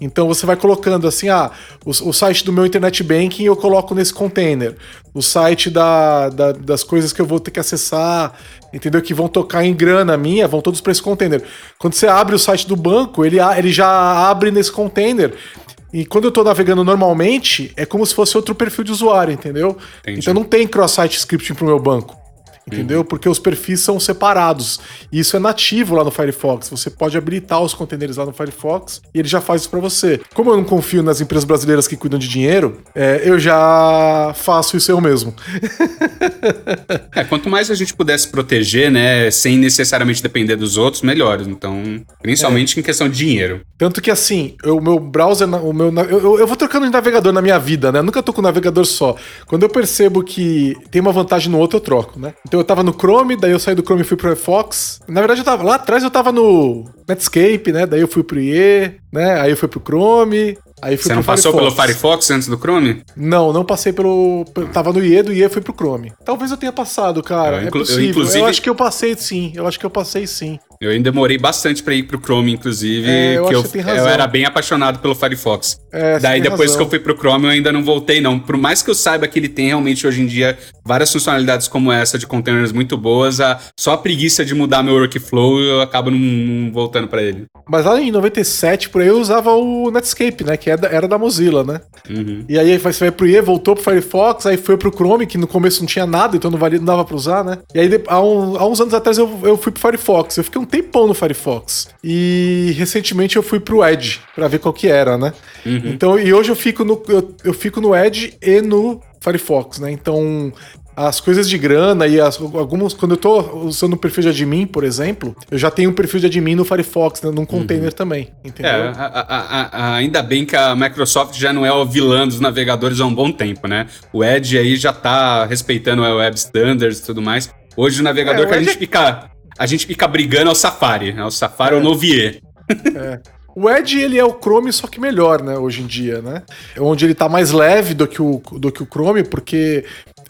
Speaker 1: Então você vai colocando assim, ah, o, o, site do meu internet banking eu coloco nesse container. O site da, da, das coisas que eu vou ter que acessar, entendeu? Que vão tocar em grana minha, vão todos para esse container. Quando você abre o site do banco, ele, ele já abre nesse container. E quando eu estou navegando normalmente, é como se fosse outro perfil de usuário, entendeu? Entendi. Então não tem cross-site scripting para o meu banco. Entendeu? Porque os perfis são separados. E isso é nativo lá no Firefox. Você pode habilitar os containers lá no Firefox e ele já faz isso para você. Como eu não confio nas empresas brasileiras que cuidam de dinheiro, é, eu já faço isso eu mesmo.
Speaker 2: é, quanto mais a gente pudesse proteger, né, sem necessariamente depender dos outros, melhor. Então, principalmente é. em questão de dinheiro.
Speaker 1: Tanto que assim, o meu browser, o meu, eu, eu vou trocando de navegador na minha vida, né? Eu nunca tô com um navegador só. Quando eu percebo que tem uma vantagem no outro, eu troco, né? Então eu tava no Chrome, daí eu saí do Chrome e fui pro Firefox. Na verdade, eu tava lá atrás, eu tava no Netscape, né? Daí eu fui pro IE, né? Aí eu fui pro Chrome. Aí
Speaker 2: Você não passou Firefox. pelo Firefox antes do Chrome?
Speaker 1: Não, não passei pelo. Tava no IE, do IE fui pro Chrome. Talvez eu tenha passado, cara. Eu, é possível. Eu, inclusive... eu acho que eu passei sim. Eu acho que eu passei sim.
Speaker 2: Eu ainda demorei bastante para ir pro Chrome, inclusive, é, eu que eu, que eu, era bem apaixonado pelo Firefox. É, Daí depois razão. que eu fui pro Chrome, eu ainda não voltei não. Por mais que eu saiba que ele tem realmente hoje em dia várias funcionalidades como essa de containers muito boas, a, só a preguiça de mudar meu workflow, eu acabo não, não voltando para ele.
Speaker 1: Mas lá em 97, por aí, eu usava o Netscape, né, que era, é era da Mozilla, né? Uhum. E aí você vai pro IE, voltou pro Firefox, aí foi pro Chrome, que no começo não tinha nada, então não, valia, não dava pra usar, né? E aí há, um, há uns anos atrás eu, eu fui pro Firefox. Eu fiquei um tempão no Firefox. E recentemente eu fui pro Edge para ver qual que era, né? Uhum. Então, e hoje eu fico no eu, eu fico no Edge e no Firefox, né? Então, as coisas de grana e as, algumas. Quando eu tô usando o perfil de admin, por exemplo, eu já tenho um perfil de admin no Firefox, né, num container uhum. também. Entendeu? É,
Speaker 2: a, a, a, ainda bem que a Microsoft já não é o vilã dos navegadores há um bom tempo, né? O Edge aí já tá respeitando o Web Standards e tudo mais. Hoje o navegador é, o que a gente fica a gente fica brigando é o Safari. Né? O Safari é, é o Novier.
Speaker 1: É. O Edge, ele é o Chrome, só que melhor, né, hoje em dia, né? Onde ele tá mais leve do que o, do que o Chrome, porque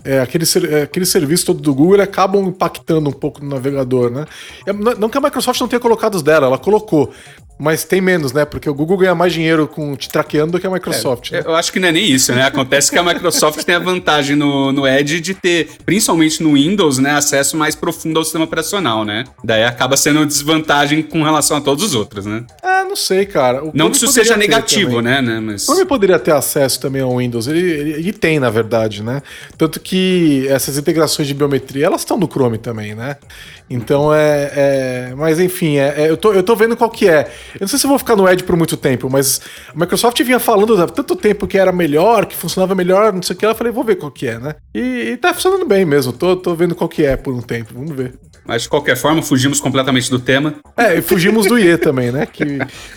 Speaker 1: é, aquele, é, aquele serviço todo do Google acabam impactando um pouco no navegador, né? É, não que a Microsoft não tenha colocado os dela, ela colocou. Mas tem menos, né? Porque o Google ganha mais dinheiro com te traqueando do que a Microsoft.
Speaker 2: É, né? Eu acho que não é nem isso, né? Acontece que a Microsoft tem a vantagem no, no Edge de ter, principalmente no Windows, né, acesso mais profundo ao sistema operacional, né? Daí acaba sendo desvantagem com relação a todos os outros, né?
Speaker 1: Ah, não sei, cara.
Speaker 2: O não que isso seja negativo, né, né? Mas...
Speaker 1: O Chrome poderia ter acesso também ao Windows. Ele, ele, ele, tem, na verdade, né? Tanto que essas integrações de biometria, elas estão no Chrome também, né? Então é. é mas enfim, é, é, eu, tô, eu tô vendo qual que é. Eu não sei se eu vou ficar no Edge por muito tempo, mas a Microsoft vinha falando há tanto tempo que era melhor, que funcionava melhor, não sei o que. Ela falei, vou ver qual que é, né? E, e tá funcionando bem mesmo. Tô, tô vendo qual que é por um tempo. Vamos ver.
Speaker 2: Mas de qualquer forma, fugimos completamente do tema.
Speaker 1: É, e fugimos do IE também, né? Que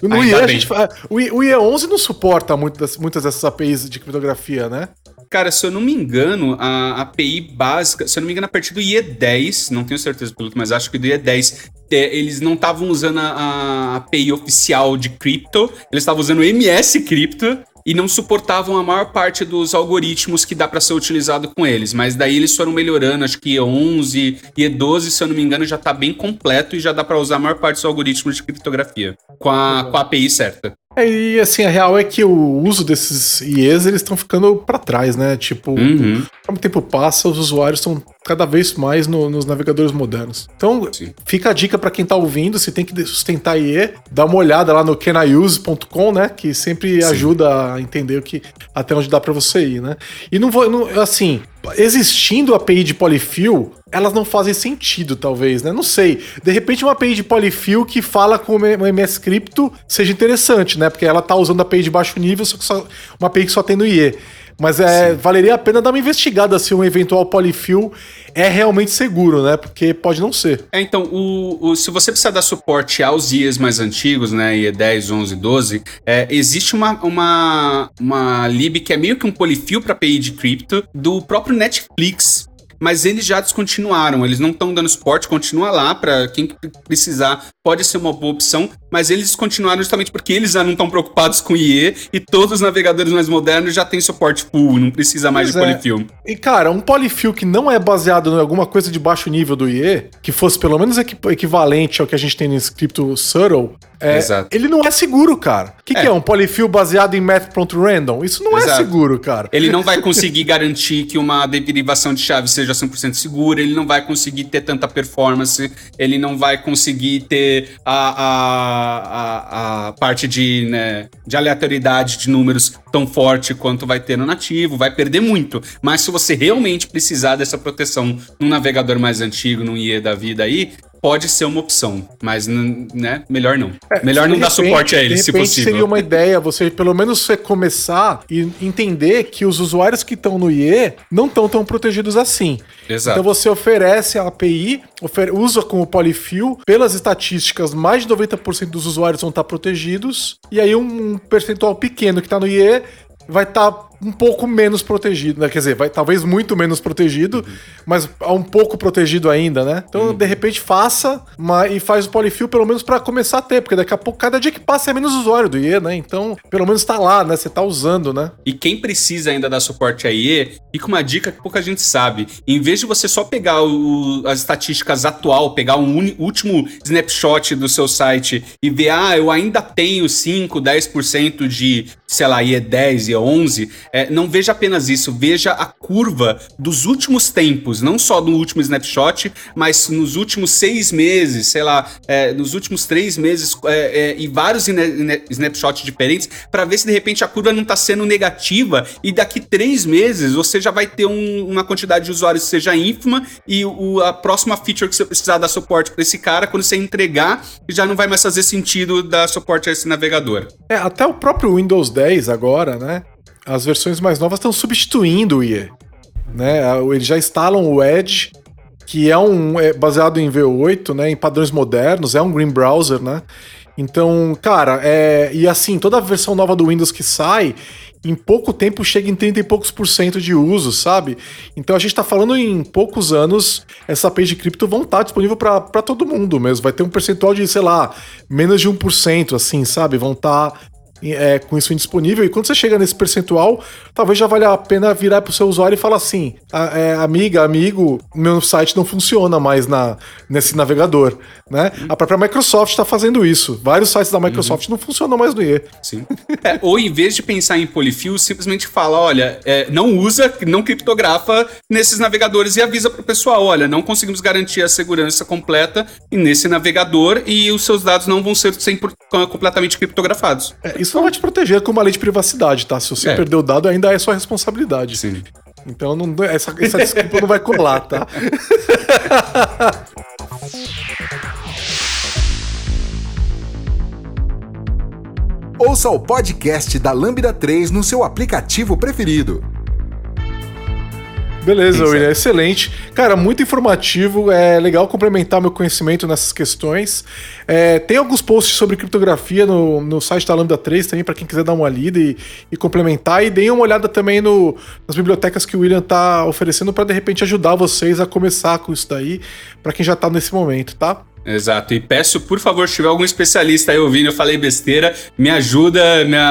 Speaker 1: no Ainda IE a gente fala, o, IE, o IE 11 não suporta muito das, muitas dessas APIs de criptografia, né?
Speaker 2: Cara, se eu não me engano, a API básica, se eu não me engano, a partir do IE10, não tenho certeza pelo mas acho que do IE10, é, eles não estavam usando a, a, API oficial de cripto, eles estavam usando o MS Crypto e não suportavam a maior parte dos algoritmos que dá para ser utilizado com eles. Mas daí eles foram melhorando, acho que E11 e E12, se eu não me engano, já tá bem completo e já dá para usar a maior parte dos algoritmos de criptografia com a, com a API certa.
Speaker 1: É, e assim, a real é que o uso desses IEs, eles estão ficando para trás, né? Tipo,
Speaker 2: Uhum.
Speaker 1: como o tempo passa, os usuários estão cada vez mais no- nos navegadores modernos. Então,
Speaker 2: Sim.
Speaker 1: fica a dica para quem tá ouvindo, se tem que sustentar IE, dá uma olhada lá no caniuse.com, né? Que sempre ajuda a entender o que até onde dá para você ir, né? E não vou, não- assim, existindo a API de polyfill, elas não fazem sentido, talvez, né? Não sei. De repente, uma API de polyfill que fala com o MS Crypto seja interessante, né? Porque ela tá usando a API de baixo nível, só que só, uma API que só tem no IE. Mas é, valeria a pena dar uma investigada se um eventual polyfill é realmente seguro, né? Porque pode não ser.
Speaker 2: É, então, o, o- se você precisar dar suporte aos IEs mais antigos, né, IE 10, 11, 12, é, existe uma, uma, uma lib que é meio que um polifil para API de cripto do próprio Netflix. Mas eles já descontinuaram, eles não estão dando suporte, continua lá para quem precisar, pode ser uma boa opção, mas eles descontinuaram justamente porque eles já não estão preocupados com IE e todos os navegadores mais modernos já têm suporte full, não precisa mais
Speaker 1: Pois
Speaker 2: de
Speaker 1: é.
Speaker 2: polifil.
Speaker 1: E, cara, um polyfill que não é baseado em alguma coisa de baixo nível do IE, que fosse pelo menos equi- equivalente ao que a gente tem no script Subtle, é,
Speaker 2: Exato.
Speaker 1: ele não é seguro, cara. O que, que
Speaker 2: É.
Speaker 1: é um polyfill baseado em math.random? Isso não é
Speaker 2: Exato.
Speaker 1: seguro, cara.
Speaker 2: Ele não vai conseguir garantir que uma derivação de chave seja 100% segura, ele não vai conseguir ter tanta performance, ele não vai conseguir ter a, a, a, a parte de, né, de aleatoriedade de números tão forte quanto vai ter no nativo, vai perder muito. Mas se você realmente precisar dessa proteção num navegador mais antigo, num IE da vida aí, pode ser uma opção, mas né, melhor não. melhor
Speaker 1: De
Speaker 2: não dar
Speaker 1: repente-
Speaker 2: suporte a ele,
Speaker 1: de
Speaker 2: se possível.
Speaker 1: seria uma ideia você pelo menos você começar e entender que os usuários que estão no IE não estão tão protegidos assim.
Speaker 2: Exato.
Speaker 1: Então você oferece a API, ofer- usa como polyfill, pelas estatísticas, mais de 90% dos usuários vão estar protegidos, e aí um, um percentual pequeno que está no IE vai estar um pouco menos protegido, né? Quer dizer, vai talvez muito menos protegido, mas um pouco protegido ainda, né? Então, de repente, faça uma, e faz o polyfill pelo menos para começar a ter, porque daqui a pouco, cada dia que passa é menos usuário do IE, né? Então, pelo menos tá lá, né? Você tá usando, né?
Speaker 2: E quem precisa ainda dar suporte a IE, fica uma dica que pouca gente sabe. Em vez de você só pegar o- as estatísticas atual, pegar um uni- último snapshot do seu site e ver, ah, eu ainda tenho 5, 10% de, sei lá, IE 10, IE 11, é, não veja apenas isso, veja a curva dos últimos tempos, não só do último snapshot, mas nos últimos seis meses, sei lá, é, nos últimos três meses é, é, e vários snapshots diferentes, para ver se de repente a curva não está sendo negativa e daqui três meses você já vai ter um- uma quantidade de usuários que seja ínfima e o- a próxima feature que você precisar dar suporte para esse cara, quando você entregar, já não vai mais fazer sentido dar suporte a esse navegador.
Speaker 1: É, até o próprio Windows 10 agora, né? As versões mais novas estão substituindo o IE. Né? Eles já instalam o Edge, que é um é baseado em V8, né? Em padrões modernos, é um green browser, né? Então, cara, é, e assim, toda versão nova do Windows que sai, em pouco tempo chega em 30 e poucos por cento de uso, sabe? Então a gente tá falando em poucos anos, essa API de cripto vão estar disponível para todo mundo mesmo. Vai ter um percentual de, sei lá, menos de 1%, assim, sabe? Vão estar é, com isso indisponível. E quando você chega nesse percentual, talvez já valha a pena virar pro seu usuário e falar assim: "A- é, amiga, amigo, meu site não funciona mais na, nesse navegador. Né? A própria Microsoft está fazendo isso. Vários sites da Microsoft não funcionam mais no IE.
Speaker 2: Sim. É, ou em vez de pensar em polifil, simplesmente fala: olha, é, não usa, não criptografa nesses navegadores e avisa pro pessoal: olha, não conseguimos garantir a segurança completa nesse navegador e os seus dados não vão ser 100% completamente criptografados.
Speaker 1: É, isso não vai te proteger com uma lei de privacidade, tá? Se você
Speaker 2: É.
Speaker 1: perder o dado, ainda é sua responsabilidade.
Speaker 2: Sim.
Speaker 1: Então não- essa, essa desculpa não vai colar, tá?
Speaker 3: Ouça o podcast da Lambda 3 no seu aplicativo preferido.
Speaker 1: Beleza. William, excelente. Cara, muito informativo. É legal complementar meu conhecimento nessas questões. É, tem alguns posts sobre criptografia no, no site da Lambda 3 também, para quem quiser dar uma lida e, e complementar. E deem uma olhada também no, nas bibliotecas que o William tá oferecendo para de repente ajudar vocês a começar com isso daí, para quem já tá nesse momento, tá?
Speaker 2: Exato. E peço, por favor, se tiver algum especialista aí ouvindo, eu falei besteira, me ajuda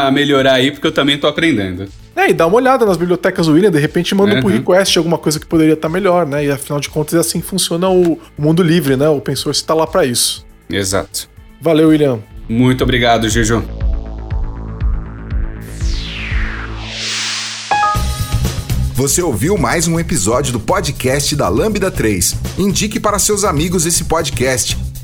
Speaker 2: a melhorar aí, porque eu também tô aprendendo.
Speaker 1: É, e dá uma olhada nas bibliotecas do William, de repente manda
Speaker 2: uhum.
Speaker 1: pull request alguma coisa que poderia estar tá melhor, né? E afinal de contas é assim funciona o, mundo livre, né? O pensor está lá para isso.
Speaker 2: Exato.
Speaker 1: Valeu, William.
Speaker 2: Muito obrigado, Juju.
Speaker 3: Você ouviu mais um episódio do podcast da Lambda 3. Indique para seus amigos esse podcast